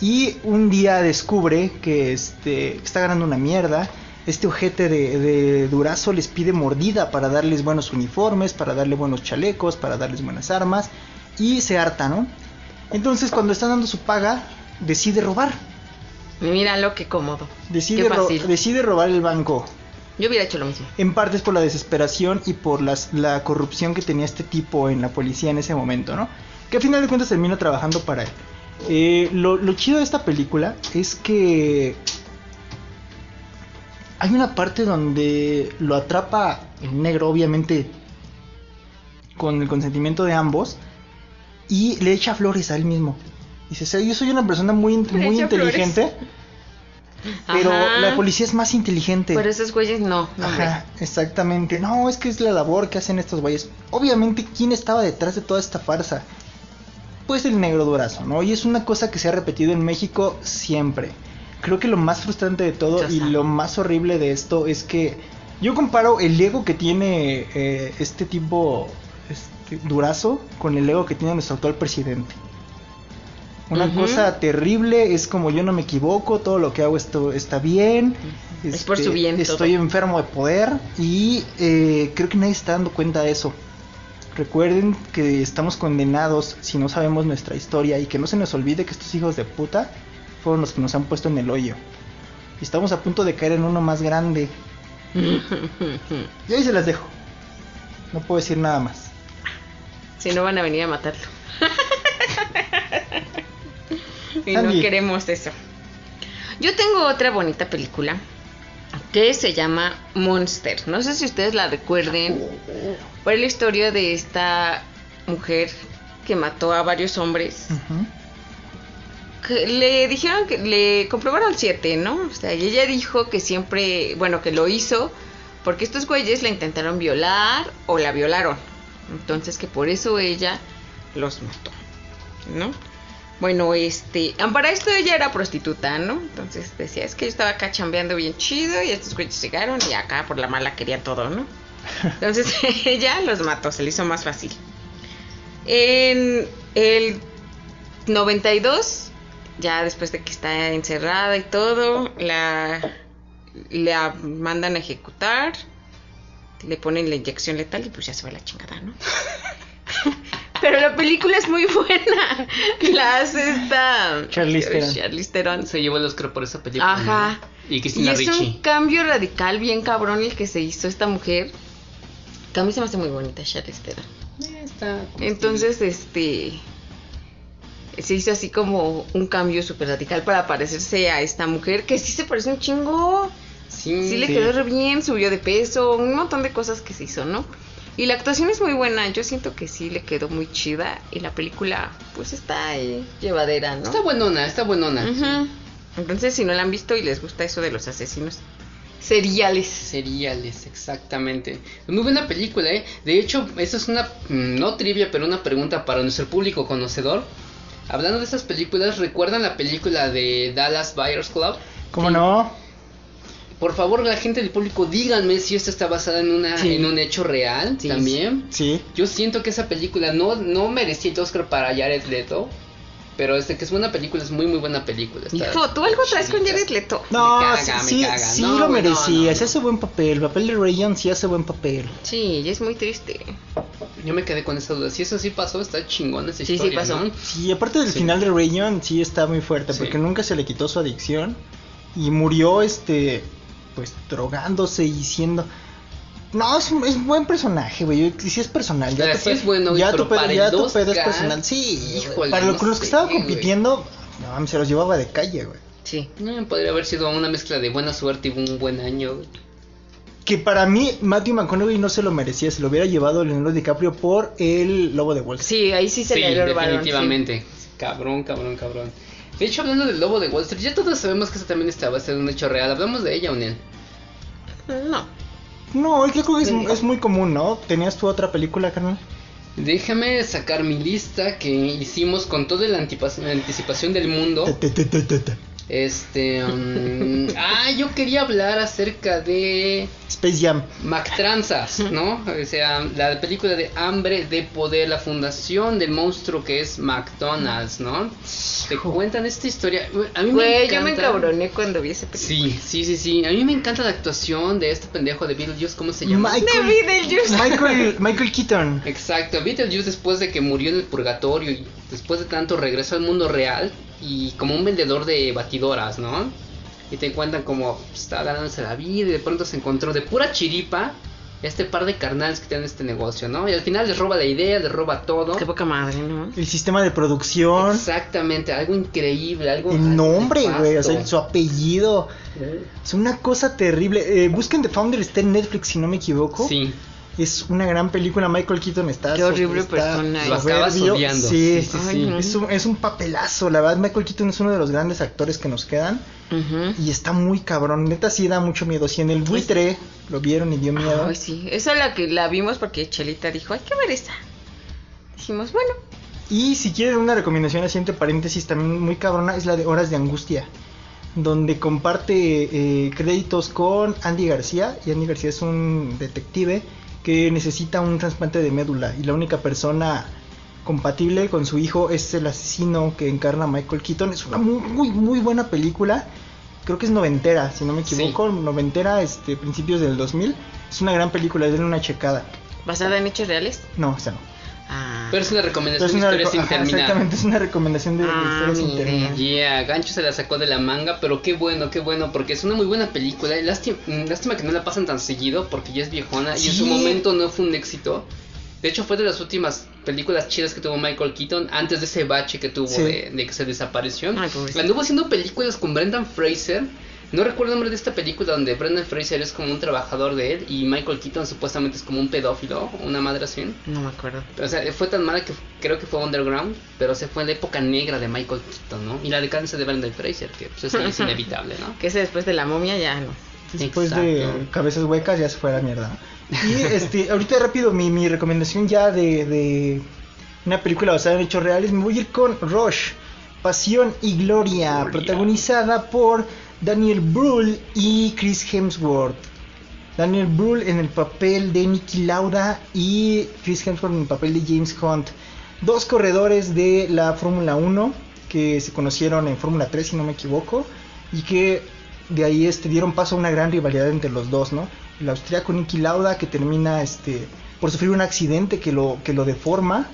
y un día descubre que este, está ganando una mierda. Este ojete de, de Durazo les pide mordida para darles buenos uniformes, para darle buenos chalecos, para darles buenas armas y se harta, ¿no? Entonces cuando está dando su paga, decide robar. Míralo, qué cómodo. Decide, qué ro- decide robar el banco. Yo hubiera hecho lo mismo. En parte es por la desesperación y por las- la corrupción que tenía este tipo en la policía en ese momento, ¿no? Que al final de cuentas termina trabajando para él. Eh, lo, lo chido de esta película es que hay una parte donde lo atrapa el negro, obviamente con el consentimiento de ambos, y le echa flores a él mismo. Dice, "Sí, yo soy una persona muy, muy flores. Pero Ajá. la policía es más inteligente. Pero esos güeyes no. Ajá, exactamente. No, es que es la labor que hacen estos güeyes. Obviamente, ¿quién estaba detrás de toda esta farsa? Pues el negro durazo, ¿no? Y es una cosa que se ha repetido en México siempre. Creo que lo más frustrante de todo y lo más horrible de esto es que yo comparo el ego que tiene eh, este tipo este, durazo con el ego que tiene nuestro actual presidente. Una cosa terrible, es como yo no me equivoco, todo lo que hago esto está bien. Es por este, su bien todo. Estoy enfermo de poder y eh, creo que nadie está dando cuenta de eso. Recuerden que estamos condenados si no sabemos nuestra historia y que no se nos olvide que estos hijos de puta fueron los que nos han puesto en el hoyo. Y estamos a punto de caer en uno más grande. Y ahí se las dejo. No puedo decir nada más. si no van a venir a matarlo. y no queremos eso. Yo tengo otra bonita película que se llama Monster. No sé si ustedes la recuerden. Fue la historia de esta mujer que mató a varios hombres. Que le dijeron que le comprobaron siete, ¿no? O sea, y ella dijo que siempre, bueno, que lo hizo porque estos güeyes la intentaron violar o la violaron. Entonces que por eso ella los mató, ¿no? Bueno, este, para esto ella era prostituta, ¿no? Entonces decía, es que yo estaba acá chambeando bien chido y estos güeyes llegaron y acá por la mala querían todo, ¿no? Entonces ella los mató, se le hizo más fácil. En el 92, ya después de que está encerrada y todo, la, la mandan a ejecutar, le ponen la inyección letal y pues ya se va la chingada, ¿no? Pero la película es muy buena. La hace esta Charlize Theron. Charlize Theron. Se llevó el Oscar por esa película. Ajá. Y Y Cristina es Ricci. un cambio radical bien cabrón el que se hizo esta mujer. Que a mí se me hace muy bonita Charlize Theron. Eh, está Entonces, este. Se hizo así como un cambio súper radical para parecerse a esta mujer que sí se parece un chingo. Sí, Sí le Sí. quedó re bien, subió de peso, un montón de cosas que se hizo, ¿no? Y la actuación es muy buena, yo siento que sí le quedó muy chida y la película pues está ahí llevadera, ¿no? Está buenona, está buenona. Entonces si no la han visto y les gusta eso de los asesinos Seriales. Seriales, exactamente. Muy buena película, ¿eh? De hecho, esa es una, mm, no trivia, pero una pregunta para nuestro público conocedor. Hablando de estas películas, ¿recuerdan la película de Dallas Buyers Club? ¿Cómo Sí. no? Por favor, la gente del público, díganme si esta está basada en, una, Sí. en un hecho real Sí, también. Sí. Yo siento que esa película no, no merecía el Oscar para Jared Leto. Pero este que es buena película, es muy muy buena película. Hijo, tú algo traes con. Jared Leto. No, Me caga, sí, me caga. sí No, lo merecía. no, Se no. hace buen papel. El papel de Rayon sí hace buen papel. Sí, y es muy triste. Yo me quedé con esa duda. Si eso sí pasó, está chingón esa Sí, sí historia, pasó. ¿no? Sí, aparte del Sí. final de Rayon, sí está muy fuerte. Sí. Porque nunca se le quitó su adicción. Y murió, este. Pues drogándose y siendo. No, es un, es un buen personaje, güey. Sí es personal. Ya tu es bueno, güey, ya tu pedo, ya tu 2K, pedo es personal. Sí, híjole, para lo- no con los que güey. compitiendo, no se los llevaba de calle, güey. Sí. No, podría haber sido una mezcla de buena suerte y un buen año. güey. Que para mí, Matthew McConaughey no se lo merecía. Se lo hubiera llevado Leonardo DiCaprio por el Lobo de Wall Street. Sí, ahí sí se Sí, le dio el balón, definitivamente. Cabrón, cabrón, cabrón. De hecho, hablando del lobo de Wall Street, ya todos sabemos que eso también está basado en un hecho real. Hablamos de ella, sí. No. No, yo creo que es, muy común, ¿no? ¿Tenías tu otra película, carnal? Déjame sacar mi lista que hicimos con toda la anticipación del mundo. Te, te, te, te, te, te. Este. mm, ah, yo quería hablar acerca de. Space Jam. McTranzas, ¿no? O sea, la película de Hambre de Poder, la fundación del monstruo que es McDonald's, ¿no? Te cuentan esta historia. A mí me Güey, encanta. yo me encabroné cuando vi ese película. Sí, sí, sí, sí. A mí me encanta la actuación de este pendejo de Beetlejuice, ¿cómo se llama? De Beetlejuice. Michael, Michael Keaton. Exacto, Beetlejuice después de que murió en el purgatorio y después de tanto regresó al mundo real y como un vendedor de batidoras, ¿no? Y te cuentan como pues, estaba ganándose la vida y de pronto se encontró de pura chiripa este par de carnales que tienen este negocio, ¿no? Y al final les roba la idea, les roba todo. Qué poca madre, ¿no? El sistema de producción. Exactamente, algo increíble, algo... El nombre, güey. O sea, su apellido. Es una cosa terrible. Eh, busquen The Founder, está en Netflix, si no me equivoco. Sí, Es una gran película. Michael Keaton está. Qué horrible está persona Lo es. acabas soberbio. odiando. Sí, Sí, sí, Ay, sí. no. Es un, es un papelazo. La verdad, Michael Keaton es uno de los grandes actores que nos quedan. Y está muy cabrón. Neta, sí da mucho miedo. Si en el buitre lo vieron y dio miedo. Ay, sí. Esa es la que la vimos porque Chelita dijo, hay que ver esta. Dijimos, bueno. Y si quieren una recomendación así entre paréntesis también muy cabrona es la de Horas de Angustia, donde comparte eh, créditos con Andy García y Andy García es un detective que necesita un trasplante de médula y la única persona compatible con su hijo es el asesino que encarna Michael Keaton. Es una muy muy, muy buena película. Creo que es noventera, si no me Sí. equivoco, noventera, este principios del 2000. Es una gran película, denle una checada. ¿Basada en hechos reales? No, esa no. Ah. pero es una recomendación Es de una historia reco- sin ajá, terminar. Exactamente, es una recomendación de, de Ah, historia sin terminar. Yeah, Gancho se la sacó de la manga, pero qué bueno, qué bueno, porque es una muy buena película. Lástima, lástima que no la pasan tan seguido, porque ya es viejona y en su Sí. momento no fue un éxito. De hecho, fue de las últimas películas chidas que tuvo Michael Keaton antes de ese bache que tuvo Sí. de, de que se desapareció. Ay. Anduvo haciendo películas con Brendan Fraser. No recuerdo el nombre de esta película donde Brendan Fraser es como un trabajador de él y Michael Keaton supuestamente es como un pedófilo, una madre así. No me acuerdo. O sea, fue tan mala que creo que fue underground, pero se fue en la época negra de Michael Keaton, ¿no? Y la decadencia de Brendan Fraser, que pues, eso es inevitable, ¿no? Que ese después de la momia ya no. Después de cabezas huecas ya se fue a la mierda. Y este, ahorita rápido, mi, mi recomendación ya de, de una película basada en hechos reales, me voy a ir con Rush, Pasión y Gloria, Gloria. protagonizada por Daniel Brühl y Chris Hemsworth. Daniel Brühl en el papel de Nicky Lauda y Chris Hemsworth en el papel de James Hunt. Dos corredores de la Fórmula 1 que se conocieron en Fórmula 3 si no me equivoco y que de ahí este, dieron paso a una gran rivalidad entre los dos, ¿no? El austriaco Nicky Lauda que termina este, por sufrir un accidente que lo, que lo deforma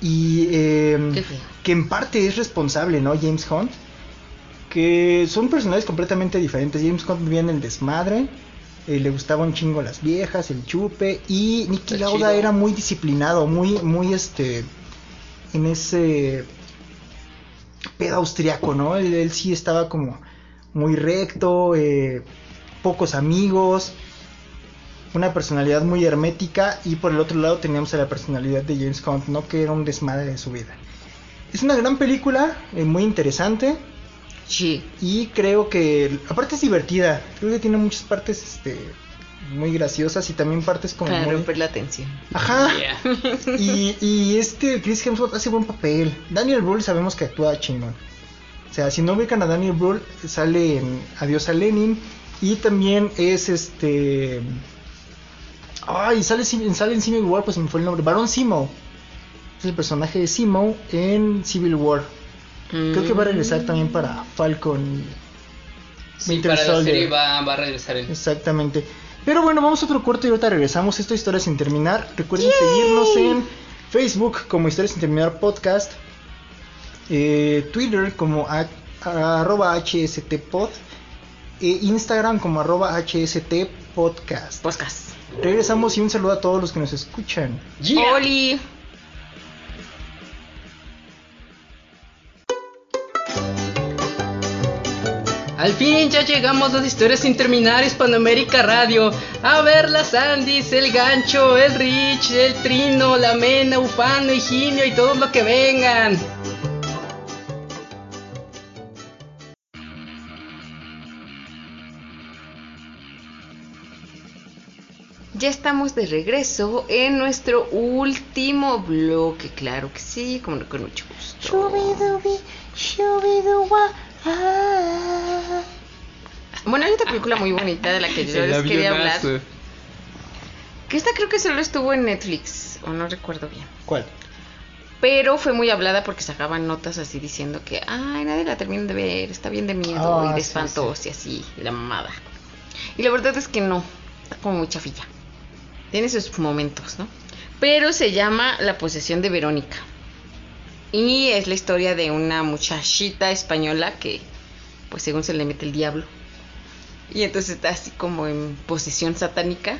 y eh, que en parte es responsable, ¿no? James Hunt que son personajes completamente diferentes. James Hunt vivía en el desmadre, eh, le gustaba un chingo las viejas, el chupe, y Nicky Lauda chido. era muy disciplinado, muy, muy este, en ese pedo austriaco, ¿no? Él, él sí estaba como muy recto, eh, pocos amigos, una personalidad muy hermética, y por el otro lado teníamos a la personalidad de James Hunt, ¿no? Que era un desmadre de su vida. Es una gran película, eh, muy interesante. Sí. Y creo que, aparte es divertida, creo que tiene muchas partes este, muy graciosas y también partes como Para muy... romper la atención. Ajá. Yeah. Y, y este Chris Hemsworth hace buen papel. Daniel Brühl sabemos que actúa chingón. O sea, si no ubican a Daniel Brühl, sale en Adiós a Lenin. Y también es este. Ay, sale, sale en Civil War, pues me fue el nombre. Barón Simo. Es el personaje de Simo en Civil War. Creo que va a regresar también para Falcon. y Sí, Winter para la serie va, va a regresar él. Exactamente. Pero bueno, vamos a otro corte y ahorita regresamos. Esta historia sin terminar. Recuerden seguirnos en Facebook como Historia sin terminar podcast. eh, Twitter como a- a- arroba HSTpod. E Instagram como arroba HST podcast. Podcast. Regresamos y un saludo a todos los que nos escuchan. Yeah. Oli. Al fin ya llegamos a las historias sin terminar Hispanoamérica Radio. A ver las Andis, el gancho, el Rich, el Trino, la Mena, Ufano, Higinio y todo lo que vengan. Ya estamos de regreso en nuestro último bloque, claro que sí, como con mucho gusto. Bueno, hay otra película muy bonita de la que yo les quería hablar. Que esta creo que solo estuvo en Netflix, o no recuerdo bien. ¿Cuál? Pero fue muy hablada porque sacaban notas así diciendo que, ay, nadie la termina de ver, está bien de miedo Ah, y de sí, espantos y así, y la mamada. Y la verdad es que no, está como muy chafilla. Tiene sus momentos, ¿no? Pero se llama La posesión de Verónica. Y es la historia de una muchachita española que, pues según se le mete el diablo. Y entonces está así como en posesión satánica.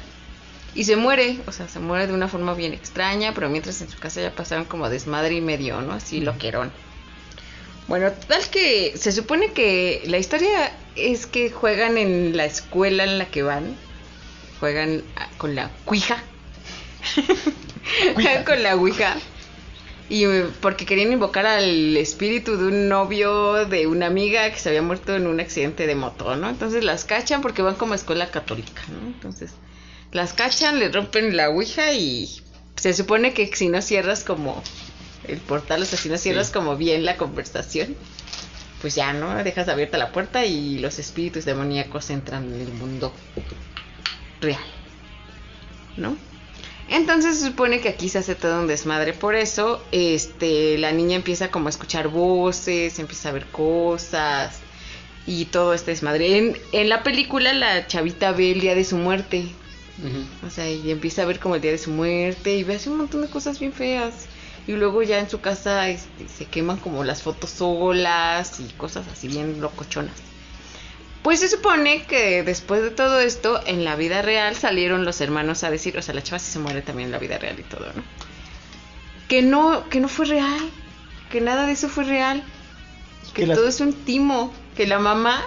Y se muere, o sea, se muere de una forma bien extraña, pero mientras en su casa ya pasaron como desmadre y medio, ¿no? Así loquerón. Bueno, tal que se supone que la historia es que juegan en la escuela en la que van, juegan con la cuija, juegan con la ouija. Y eh, porque querían invocar al espíritu de un novio de una amiga que se había muerto en un accidente de moto, ¿no? Entonces las cachan porque van como a escuela católica, ¿no? Entonces las cachan, le rompen la ouija y se supone que si no cierras como el portal, o sea, si no cierras Sí. como bien la conversación, pues ya, ¿no? Dejas abierta la puerta y los espíritus demoníacos entran en el mundo real, ¿no? Entonces se supone que aquí se hace todo un desmadre por eso. Este, la niña empieza como a escuchar voces, empieza a ver cosas y todo este desmadre. En, en la película la chavita ve el día de su muerte. O sea, y empieza a ver como el día de su muerte y ve así un montón de cosas bien feas. Y luego ya en su casa este, se queman como las fotos solas y cosas así bien locochonas. Pues se supone que después de todo esto, en la vida real salieron los hermanos a decir, o sea, la chava sí se muere también en la vida real y todo, ¿no? Que no, que no fue real, que nada de eso fue real, que todo es un timo, que la mamá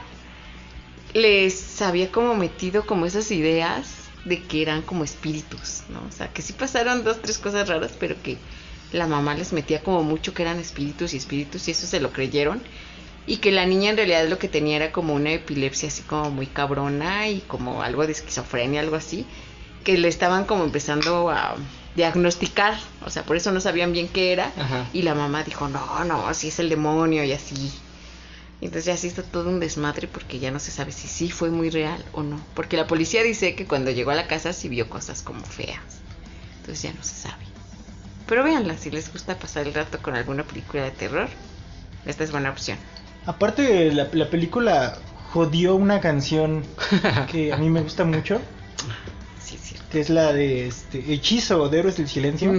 les había como metido como esas ideas de que eran como espíritus, ¿no? O sea, que sí pasaron dos, tres cosas raras, pero que la mamá les metía como mucho que eran espíritus y espíritus y eso se lo creyeron. Y que la niña en realidad lo que tenía era como una epilepsia así como muy cabrona y como algo de esquizofrenia, algo así, que le estaban como empezando a diagnosticar, o sea, por eso no sabían bien qué era. Ajá. Y la mamá dijo, no, no, así es el demonio y así. Y Entonces ya sí está todo un desmadre porque ya no se sabe si sí fue muy real o no. Porque la policía dice que cuando llegó a la casa sí vio cosas como feas. Entonces ya no se sabe. Pero véanla, si les gusta pasar el rato con alguna película de terror, esta es buena opción. Aparte, la, la película jodió una canción que a mí me gusta mucho, Sí, es cierto. que es la de este, Hechizo de Héroes del Silencio.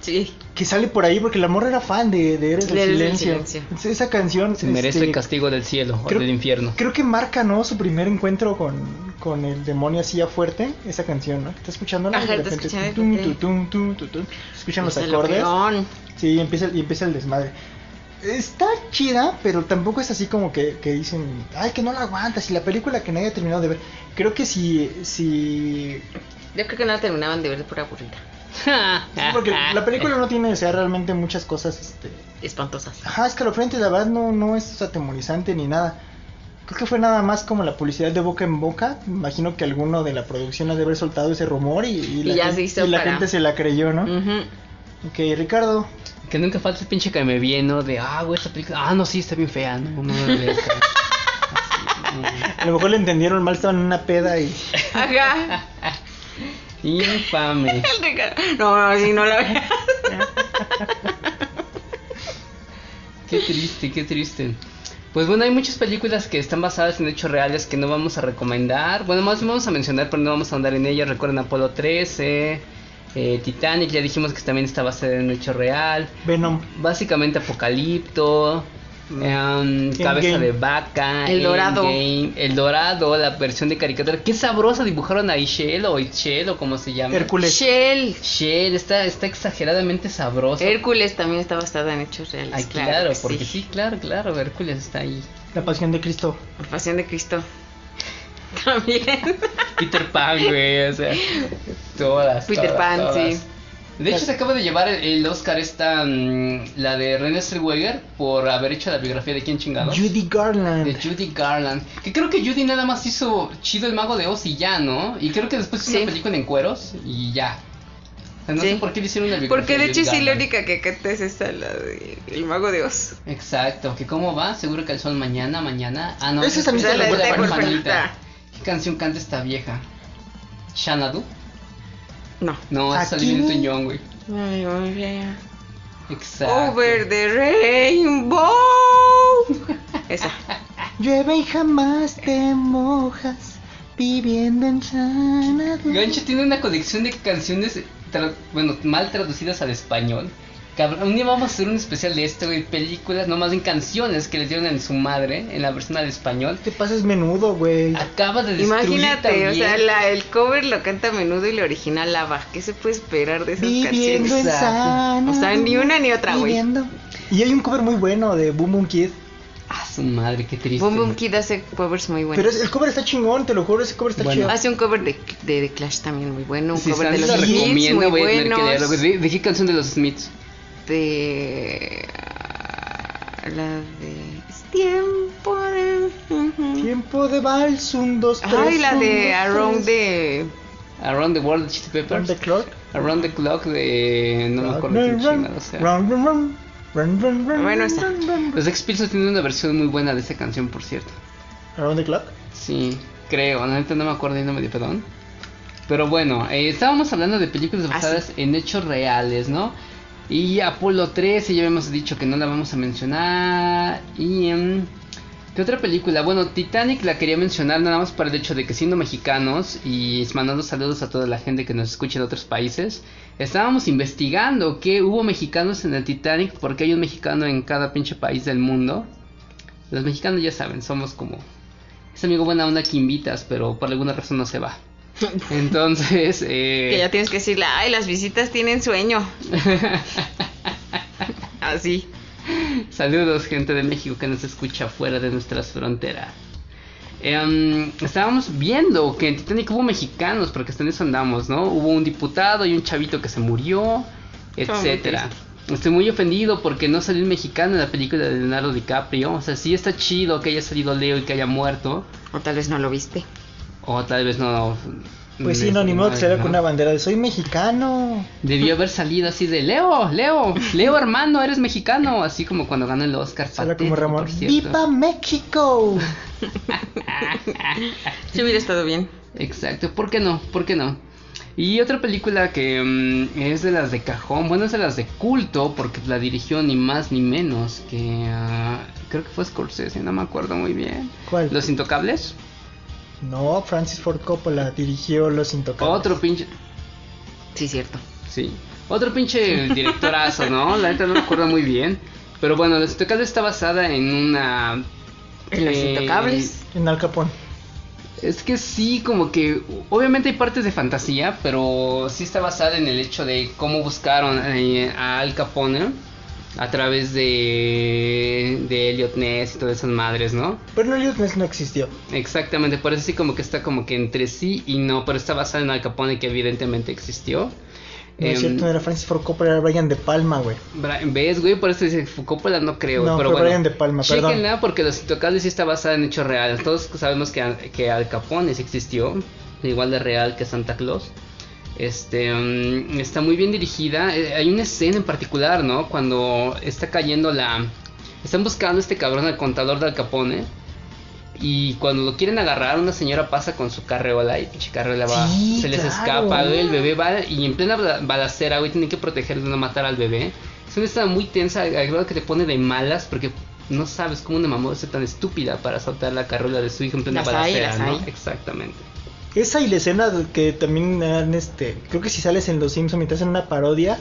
Sí. Que sale por ahí porque la morra era fan de, de Héroes del del Silencio. Silencio. Entonces, esa canción Se merece este, el castigo del cielo o creo- del infierno. Creo que marca, ¿no? Su primer encuentro con, con el demonio así a fuerte. Esa canción, ¿no? ¿Está escuchándola? Ajá, De está repente, escuchando, tum, sí. tum, tum, tum, tum, tum. Escuchan los Pues el acordes. Sí, y empieza, y empieza el desmadre. Está chida, pero tampoco es así como que, que dicen, ay, que no la aguantas. Y la película que nadie ha terminado de ver. Creo que si, si Yo creo que no la terminaban de ver por aburrida. Sí, porque la película no tiene o sea, realmente muchas cosas, este... Espantosas. Ajá, escalofriante, la verdad no, no es atemorizante ni nada. Creo que fue nada más como la publicidad de boca en boca. Imagino que alguno de la producción ha de haber soltado ese rumor y, y la, Y gente, se y la para- gente se la creyó, ¿no? Ok, Ricardo. Que nunca falta el pinche que me viene, ¿no? De, ah, güey, esta película. Ah, no, sí, está bien fea, no, no, no, no, A lo mejor le entendieron mal, estaban en una peda y... Ajá. Infame. No, no, si no la veas. Qué triste, qué triste. Pues bueno, hay muchas películas que están basadas en hechos reales que no vamos a recomendar. Bueno, más vamos a mencionar, pero no vamos a andar en ellas. Recuerden Apolo 13, eh, Titanic, ya dijimos que también está basada en un hecho real. Venom. Básicamente Apocalipto, em, Cabeza de Vaca, El Dorado. Endgame, El Dorado, la versión de caricatura. Qué sabrosa dibujaron a Ishel o Ishel o como se llama. Hércules. Shell. Shell, está, está exageradamente sabrosa. Hércules también está basada en hechos reales. Ay, claro, que porque sí. claro, claro, Hércules está ahí. La pasión de Cristo. La Pasión de Cristo. También. Peter Pan, güey, o sea, todas. Peter todas, Pan, todas. sí. De hecho, se acaba de llevar el, Oscar esta, mm, la de René Zellweger, por haber hecho la biografía de quién chingado. Judy Garland. De Judy Garland. Que creo que Judy nada más hizo chido el mago de Oz y ya, ¿no? Y creo que después hizo Sí. una película en cueros y ya. O sea, no Sí. sé por qué le hicieron una biografía. Porque de hecho sí la única que canta es esta, la de El Mago de Oz. Exacto, que cómo va, seguro que el sol mañana, mañana. Ah, no, Esa la la de de la. ¿Qué canción canta esta vieja? ¿Xanadu? No. No, es. Olivia Newton-John, güey. Ay, Exacto. Over the rainbow. Esa. Llueve y jamás te mojas, viviendo en Xanadu. Gancho tiene una colección de canciones, tra- bueno, mal traducidas al español. Cabrón, un día vamos a hacer un especial de esto, güey, películas, no más en canciones que les dieron en su madre, en la versión al español. Te pasas menudo, güey. Acaba de destruir Imagínate, o sea, la, el cover lo canta menudo y la original lava. ¿Qué se puede esperar de esas Viviendo en canciones? Xanadu. O sea, ni una ni otra, güey. Y hay un cover muy bueno de Boom Boom Kid. Ah, su madre, qué triste. Boom Boom Kid hace covers muy buenos. Pero es- el cover está chingón, te lo juro, ese cover está Bueno. chido. Hace un cover de, Clash también muy bueno. Un Si cover de los lo Smiths muy voy a tener que buenos. leerlo. ¿De, de qué canción de los Smiths? De. ah, la de. Es tiempo de. Tiempo de vals, un, dos, tres. Ay, la de dos, Around tres. the. Around the World de Peppers. the clock. Around the Clock de... no me acuerdo Run, quién run, chingado sea. run, run, run, run, run, run, Bueno, esa. Los Pistols tienen una versión muy buena de esa canción, por cierto. Around the clock. Sí, creo, neta no me acuerdo y no me dio perdón. Pero bueno, eh, estábamos hablando de películas Ah, basadas en hechos reales, ¿no? Y Apolo 13, ya habíamos dicho que no la vamos a mencionar. Y. em, ¿Qué otra película? Bueno, Titanic la quería mencionar nada más por el hecho de que siendo mexicanos y mandando saludos a toda la gente que nos escucha de otros países, estábamos investigando que hubo mexicanos en el Titanic porque hay un mexicano en cada pinche país del mundo. Los mexicanos ya saben, somos como ese amigo buena onda que invitas, pero por alguna razón no se va. Entonces, eh, Que ya tienes que decirle, ay, las visitas tienen sueño. Así. saludos gente de México que nos escucha fuera de nuestras fronteras. Em, estábamos viendo que en Titanic hubo mexicanos, porque hasta en eso andamos, ¿no? Hubo un diputado y un chavito que se murió, etcétera. Estoy muy ofendido porque no salió un mexicano en la película de Leonardo DiCaprio. O sea, sí está chido que haya salido Leo y que haya muerto. O tal vez no lo viste. O tal vez no. Pues sí, no, ni modo que se vea ¿no? con una bandera de soy mexicano. Debió haber salido así de Leo, Leo, Leo hermano, eres mexicano, así como cuando ganó el Oscar. Será como Ramón. ¡Viva México! Sí hubiera estado bien. Exacto, ¿por qué no? ¿Por qué no? Y otra película que mm, es de las de cajón, bueno, es de las de culto, porque la dirigió ni más ni menos que. ah, creo que fue Scorsese, no me acuerdo muy bien. ¿Cuál? Los Intocables. No, Francis Ford Coppola dirigió Los Intocables. Otro pinche. Sí, cierto. Sí. Otro pinche directorazo, ¿no? La neta no me acuerdo muy bien. Pero bueno, Los Intocables está basada en una. En Los eh, Intocables. En Al Capone. Es que sí, como que obviamente hay partes de fantasía, pero sí está basada en el hecho de cómo buscaron eh, a Al Capone a través de, de Elliot Ness y todas esas madres, ¿no? Pero no, Elliot Ness no existió. Exactamente, por eso sí como que está como que entre sí y no, pero está basada en Al Capone que evidentemente existió. No es Em, cierto, no era Francis Ford Coppola, era Brian De Palma, güey. ¿Ves, güey? Por eso dice Coppola no creo, No, pero fue bueno. Brian De Palma, perdón. Chéquenla porque Los Intocables sí está basada en hechos reales. Todos sabemos que, que Al Capone sí existió, igual de real que Santa Claus. Este mm, está muy bien dirigida. Eh, hay una escena en particular, ¿no? Cuando está cayendo la. Están buscando a este cabrón al contador de Al Capone. Y cuando lo quieren agarrar, una señora pasa con su carreola y pinche carreola va. Sí, se les claro. escapa, güey. El bebé va. Y en plena bala- balacera, güey, tienen que proteger de no matar al bebé. Es una escena muy tensa, al grado que te pone de malas porque no sabes cómo una mamá es tan estúpida para saltar la carreola de su hija en plena Las balacera, ¿no? hay. Exactamente. Esa y la escena que también han, este, creo que si sales en Los Simpsons mientras en una parodia,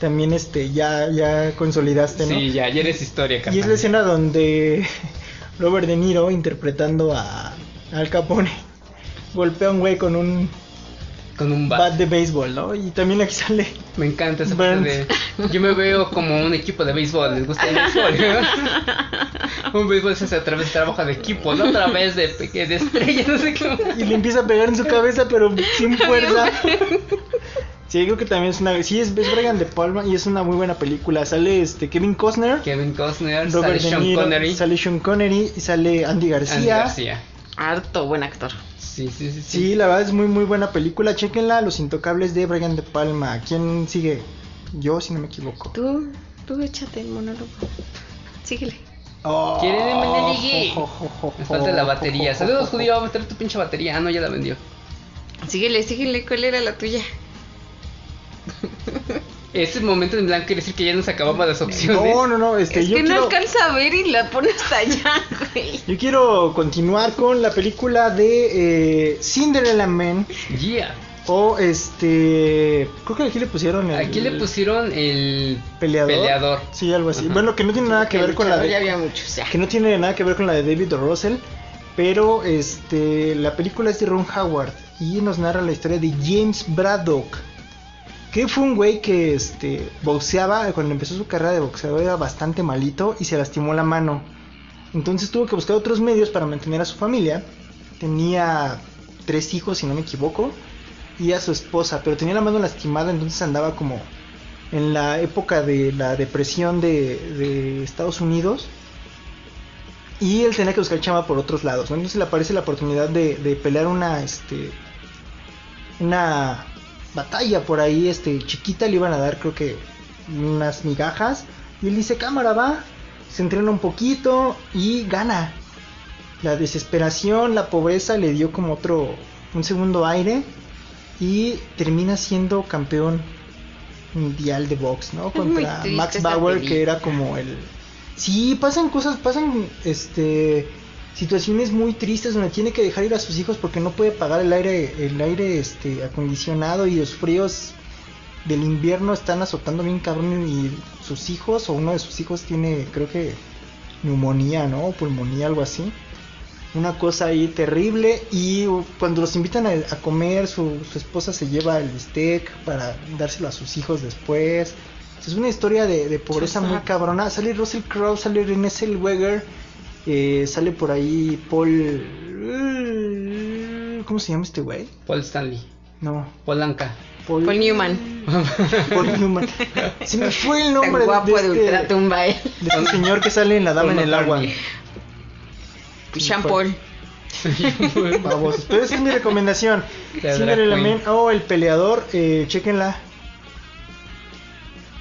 también este, ya, ya consolidaste, ¿no? Sí, ya, ya eres historia, Y es carnal. la escena donde Robert De Niro interpretando a Al Capone golpea a un güey con un Con un bat bat. de béisbol, ¿no? Y también aquí sale Me encanta esa parte de. Yo me veo como un equipo de béisbol. ¿Les gusta el béisbol? un béisbol se hace a través de trabajo de equipo, no a través de, de estrellas, no sé cómo. y le empieza a pegar en su cabeza, pero sin fuerza. Sí, creo que también es una. Sí, es, es Brian De Palma y es una muy buena película. Sale este Kevin Costner, Kevin Costner, Robert sale Sean Connery, sale Sean Connery y sale Andy García. Andy García. Harto buen actor. Sí, sí, sí. Sí, la verdad es muy muy buena película. Chequenla, Los Intocables de Brian De Palma. ¿Quién sigue? Yo, si no me equivoco. Tú, tú échate el monólogo. Síguele. Oh, jo, jo, jo, Me falta la batería. Saludos, judío. Vamos a traer tu pinche batería. Ah, no, ya la vendió. Síguele, síguele. ¿Cuál era la tuya? Ese momento en blanco quiere decir que ya nos acabamos las opciones. No, no, no, este, es yo que no quiero, alcanza a ver y la pone hasta allá, güey. yo quiero continuar con la película de eh, Cinderella Man Yeah. o este, creo que aquí le pusieron el Aquí le pusieron el peleador. peleador. Sí, algo así. Ajá. Bueno, que no tiene nada que ver con la Ya de había muchos, ya. que no tiene nada que ver con la de David o. Russell, pero este la película es de Ron Howard y nos narra la historia de James Braddock, que fue un güey que este boxeaba cuando empezó su carrera de boxeador era bastante malito y se lastimó la mano. Entonces tuvo que buscar otros medios para mantener a su familia. Tenía tres hijos, si no me equivoco, y a su esposa, pero tenía la mano lastimada, entonces andaba como en la época de la depresión de, Estados Unidos. Y él tenía que buscar chama por otros lados, ¿no? Entonces le aparece la oportunidad de, de pelear una, este, una batalla por ahí, este, chiquita, le iban a dar creo que unas migajas. Y él dice, cámara, va, se entrena un poquito y gana. La desesperación, la pobreza le dio como otro, un segundo aire y termina siendo campeón mundial de box, ¿no? Contra Max Bauer, que era como el... Sí, pasan cosas, pasan, este, situaciones muy tristes donde tiene que dejar ir a sus hijos porque no puede pagar el aire, el aire, este, acondicionado y los fríos del invierno están azotando bien cabrón y sus hijos o uno de sus hijos tiene, creo que, neumonía, ¿no? O pulmonía, algo así. Una cosa ahí terrible y cuando los invitan a, a comer su, su esposa se lleva el steak para dárselo a sus hijos después. Es una historia de, de pobreza muy cabrona. Sale Russell Crowe sale Renée Zellweger eh, sale por ahí Paul ¿cómo se llama este güey? Paul Stanley. no Polanca. Paul, Paul Newman. Paul Newman se me fue el Tan nombre de- guapo de, de este, ultratumba, eh. de este señor que sale en La Dama en el Agua Sean Paul. Vamos, pero esa es mi recomendación. La Cinderella. Man o El Peleador, eh, chequenla.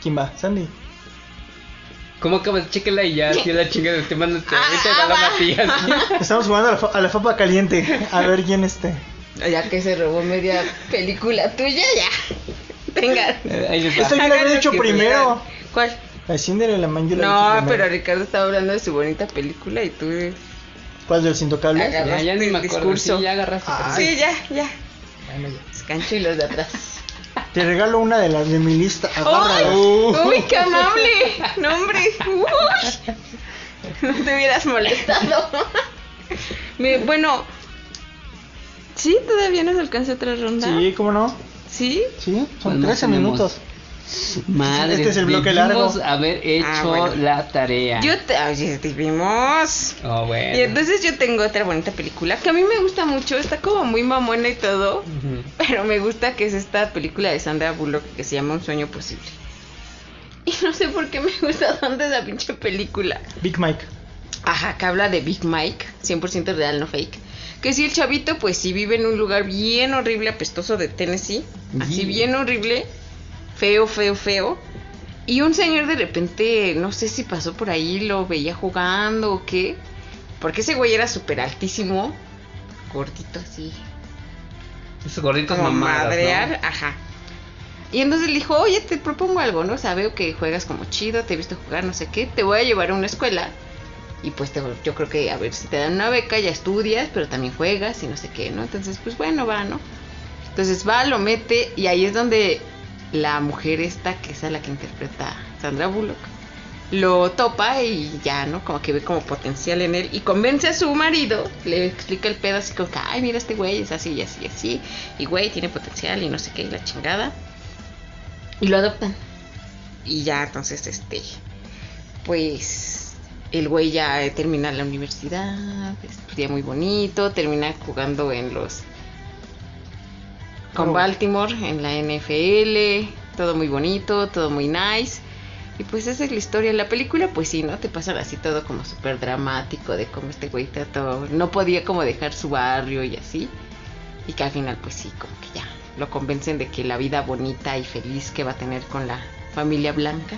¿Quién va? Sandy. ¿Cómo acabas? Chéquela y ya, tío, la chingada. Te mando. Te, Ah. Matías. Estamos jugando a la, fa- a la fapa caliente. A ver quién este. Ya que se robó media película tuya, ya. Venga. Eh, Ahí. Esta yo la había lo hecho que primero. ¿Cuál? La de Cinderella Man yo la No, pero. Ricardo estaba hablando de su bonita película y tú. ¿Cuál de los intocables? Ya, ya ni me acuerdo. discurso. Sí, ya agarraste. Ah. Sí, ya, ya. Bueno, ya. Los de atrás. Te regalo una de las de mi lista. Agárrala. ¡Ay! Uh. ¡Uy, qué amable! No, hombre. Uy. No te hubieras molestado. Me- bueno, sí, todavía nos alcanza otra ronda. Sí, ¿cómo no? ¿Sí? Sí, son Pues no 13 tenemos. minutos. Madre, Este es el bloque largo. haber hecho Ah, bueno. la tarea. Yo te. Ay, te vimos. Oh, bueno. Y entonces yo tengo otra bonita película que a mí me gusta mucho, está como muy mamona y todo, pero me gusta que es esta película de Sandra Bullock que se llama Un sueño posible. Y no sé por qué me gusta tanto esa pinche película. Big Mike. Ajá, que habla de Big Mike, 100% real, no fake. Que si el chavito, pues sí vive en un lugar bien horrible, apestoso de Tennessee. Así bien horrible, feo, feo, feo. Y un señor de repente, no sé si pasó por ahí, lo veía jugando o qué. Porque ese güey era súper altísimo, gordito así, Esos gorditos como mamadas, madrear, ¿no? ajá. Y entonces le dijo, oye, te propongo algo, ¿no? O sea, veo que juegas como chido, te he visto jugar, no sé qué, te voy a llevar a una escuela. Y pues te- yo creo que, a ver, si te dan una beca, ya estudias, pero también juegas y no sé qué, ¿no? Entonces, pues bueno, va, ¿no? Entonces va, lo mete y ahí es donde la mujer esta, que es a la que interpreta Sandra Bullock, lo topa y ya, ¿no? Como que ve como potencial en él y convence a su marido, le explica el pedo así como que, ay, mira, este güey es así y así y así, y güey tiene potencial y no sé qué, y la chingada. Y lo adoptan. Y ya, entonces, este, pues, el güey ya termina la universidad, estudia muy bonito, termina jugando en los... Con. Baltimore, en la NFL, todo muy bonito, todo muy nice. Y pues esa es la historia. En la película, pues sí, ¿no? Te pasan así todo como súper dramático de cómo este güey trató, no podía como dejar su barrio y así. Y que al final, pues sí, como que ya lo convencen de que la vida bonita y feliz que va a tener con la familia blanca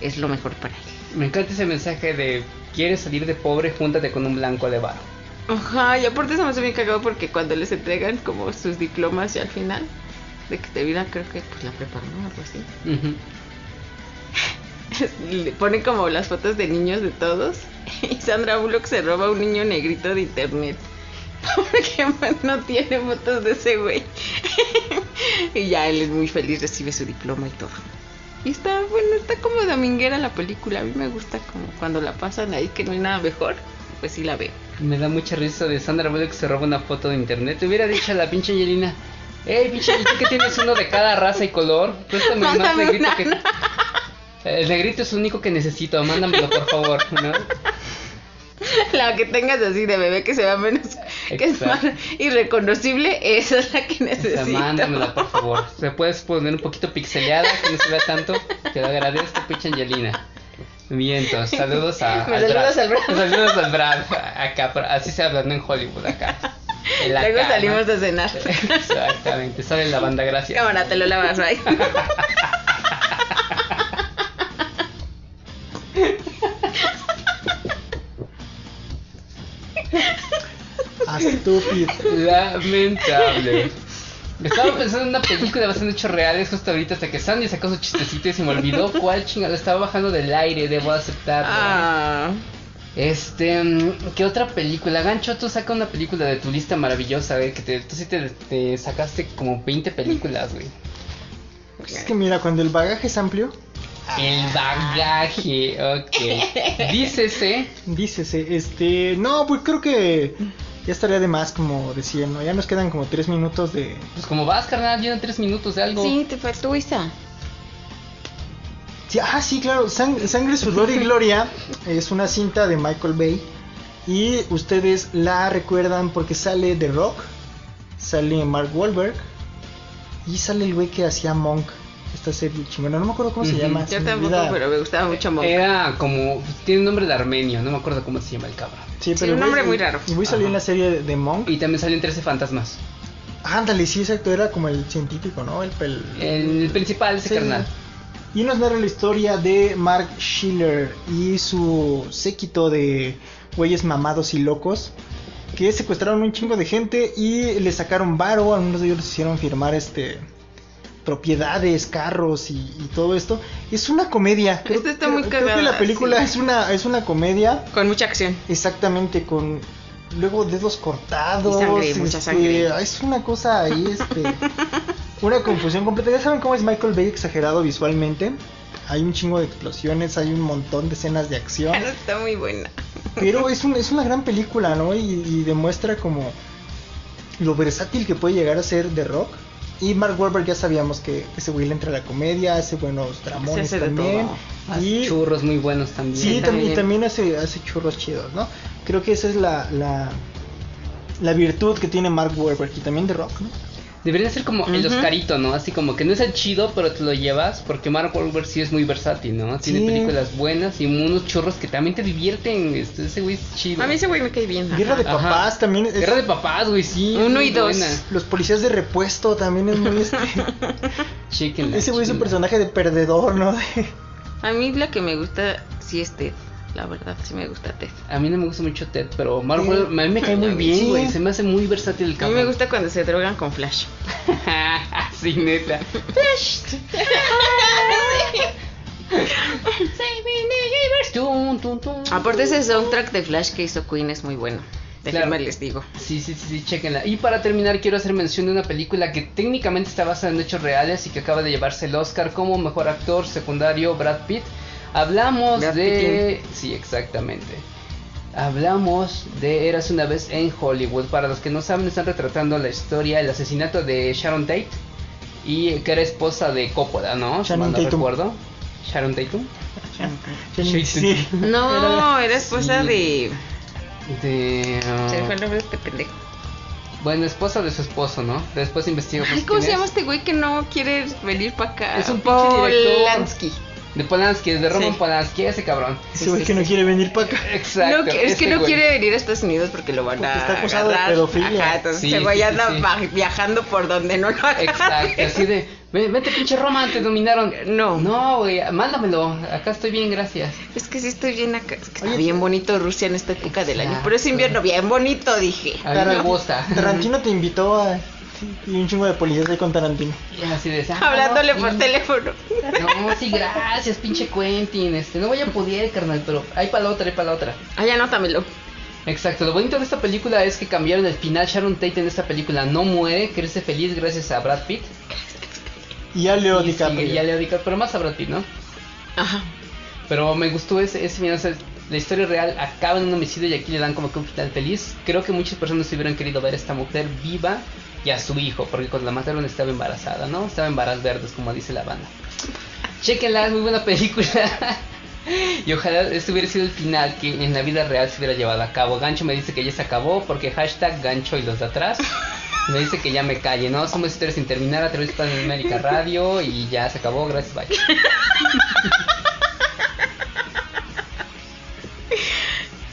es lo mejor para él. Me encanta ese mensaje de quieres salir de pobre, júntate con un blanco de bar. Ajá, y aparte se me hace bien cagado porque cuando les entregan como sus diplomas y al final de que termina, creo que pues la preparan, ¿no? Algo así. Le ponen como las fotos de niños de todos y Sandra Bullock se roba a un niño negrito de internet. Porque pues, no tiene fotos de ese güey. y ya él es muy feliz, recibe su diploma y todo. Y está, bueno, está como dominguera la película. A mí me gusta como cuando la pasan ahí que no hay nada mejor. Pues sí la veo. Me da mucha risa de Sandra Bullock que se roba una foto de internet. Te hubiera dicho a la pinche Angelina, hey pinche Angelina, que tienes uno de cada raza y color. Préstame más negrito que... El negrito es el único que necesito, mándamelo por favor, ¿no? La que tengas así de bebé que se vea menos, que es más irreconocible, esa es la que O sea, necesito. mándamela por favor. Se puedes poner un poquito pixeleada, que no se vea tanto. Te lo agradezco, pinche Angelina. Bien, entonces, saludos a. Me al saludas al Brad. Saludos al Brad. Acá, pero así se habla, no en Hollywood, acá. En la Luego cama. salimos a cenar. Exactamente, sale la banda, gracias. Cámara, te lo lavas, bye. Estúpido. Lamentable. Estaba pensando en una película basada en hechos reales justo ahorita hasta que Sandy sacó su chistecito y se me olvidó cuál chingada estaba bajando del aire, debo aceptarlo. Ah, Este, ¿qué otra película? Gancho, tú saca una película de tu lista maravillosa, güey, que te, tú sí te, te sacaste como 20 películas, güey. Es que mira, cuando el bagaje es amplio, El bagaje, ok. Dícese, dícese, este, no, pues creo que ya estaría de más, como decía, ¿no? Ya nos quedan como tres minutos de... pues como vas, carnal, llevan 3 minutos de algo. sí, te faltó esa. Sí, ah, sí, claro, Sang- Sangre, Sudor y Gloria es una cinta de Michael Bay y ustedes la recuerdan porque sale The Rock, sale Mark Wahlberg y sale el güey que hacía Monk, esta serie chingona, no me acuerdo cómo se llama. Yo tampoco, pero me gustaba mucho Monk. Era como, tiene un nombre de armenio, no me acuerdo cómo se llama el cabrón. Sí, Sí, pero un el nombre muy raro. El güey salió en la serie de, de Monk. Y también salen 13 fantasmas. Ándale, sí, exacto, era como el científico, ¿no? El, pel- El principal, ese Sí. carnal. Y nos narra la historia de Mark Schiller y su séquito de güeyes mamados y locos que secuestraron un chingo de gente y le sacaron varo, algunos de ellos les hicieron firmar este propiedades, carros y, y todo esto. Es una comedia. Creo, Esta está creo- muy creo que la cagada, película sí. es una es una comedia Con mucha acción. exactamente con luego dedos cortados. Y sangre, mucha este, sangre. Es una cosa ahí, este, una confusión completa. Ya saben cómo es Michael Bay exagerado visualmente. Hay un chingo de explosiones, hay un montón de escenas de acción. Está muy buena. Pero es, un- es una gran película, ¿no? Y, y demuestra como lo versátil que puede llegar a ser The Rock. Y Mark Wahlberg ya sabíamos que ese güey le entra a la comedia, hace buenos dramones hace también. Y churros muy buenos también. Sí, también, y también hace, hace churros chidos, ¿no? Creo que esa es la, la, la virtud que tiene Mark Wahlberg y también de Rock, ¿no? Debería ser como el. Oscarito, ¿no? Así como que no es el chido, pero te lo llevas. Porque Mark Wahlberg sí es muy versátil, ¿no? Tiene Sí. películas buenas y unos churros que también te divierten. Este, ese güey es chido. A mí ese güey me cae bien. ajá. Guerra de Ajá. Papás también es... Guerra de papás, güey, sí. Uno y dos. buena. Los policías de repuesto también es muy este... Chéquenla, ese güey es un personaje de perdedor, ¿no? A mí la que me gusta sí es Ted. La verdad, sí me gusta Ted. A mí no me gusta mucho Ted, pero Mark Sí. Wahlberg a mí me cae muy A bien, sí. güey. Se me hace muy versátil el A mí cabrón. me gusta cuando se drogan con Flash. sí, neta. Tum, tum, tum. Aparte ese soundtrack de Flash que hizo Queen es muy bueno. Déjenme Claro. les digo. Sí, sí, sí, sí, chequenla. Y para terminar, quiero hacer mención de una película que técnicamente está basada en hechos reales y que acaba de llevarse el Oscar como mejor actor secundario, Brad Pitt. Hablamos de. Sí, exactamente. Hablamos de Eras una vez en Hollywood. Para los que no saben, están retratando la historia, el asesinato de Sharon Tate y que era esposa de Coppola, ¿no? Si Sharon no Tatum. recuerdo. Sharon Tatum. Sí. No, era esposa Sí. de. De. ah, Se fue el nombre de este pendejo. bueno, esposa de su esposo, ¿no? Después investigo. Ay, pues, ¿cómo se llama es. este güey que no quiere venir para acá? Es un pinche director. Polanski. De Polanski, de Roman Sí. Polanski, ese cabrón. Ese güey que no quiere venir para acá. Exacto. No, es que no güey. quiere venir a Estados Unidos porque lo van Porque a está acusado de agarrar. pedofilia. Ajá, entonces Sí, ese güey anda viajando por donde no lo agarren. Exacto, así de, "Ven- vente pinche Roman, te dominaron. No. No, güey, mándamelo, acá estoy bien, gracias. Es que sí estoy bien acá. Es que está Oye, bien bonito Rusia en esta época del año. Pero es invierno, bien bonito, dije. A mí me gusta. Tarantino te invitó a... Y un chingo de policías ahí con Tarantino. Y así de, "Ah, Hablándole no, por sí". teléfono. No, sí, gracias, pinche Quentin. Este, no voy a poder, carnal, pero hay para la otra, hay para la otra. Ah, ya anótamelo. Exacto, lo bonito de esta película es que cambiaron el final. Sharon Tate en esta película no muere, crece feliz gracias a Brad Pitt. Y a Leo DiCaprio. y a Leo DiCaprio, pero más a Brad Pitt, ¿no? Ajá. Pero me gustó ese, ese final. o sea, la historia real acaba en un homicidio y aquí le dan como que un final feliz. Creo que muchas personas hubieran querido ver a esta mujer viva y a su hijo, porque cuando la mataron estaba embarazada, ¿no? Estaba en varas verdes, como dice la banda. Chequenla, es muy buena película. y ojalá este hubiera sido el final que en la vida real se hubiera llevado a cabo. Gancho me dice que ya se acabó porque hashtag gancho y los de atrás. Me dice que ya me calle, ¿no? Somos historias sin terminar a través de Panamérica Radio y ya se acabó, gracias, bye.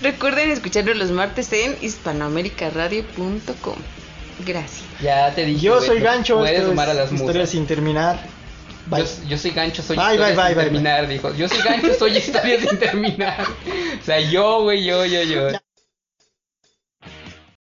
Recuerden escucharnos los martes en hispanoamericaradio.com. Gracias. Ya te dije. Yo soy Gancho, Puedes sumar a las Historia musas. sin terminar. Bye. Yo, yo soy gancho, soy Bye, historia bye, sin bye, bye, terminar, dijo. Yo soy gancho, soy historia sin terminar. O sea, yo, güey, yo, yo, yo.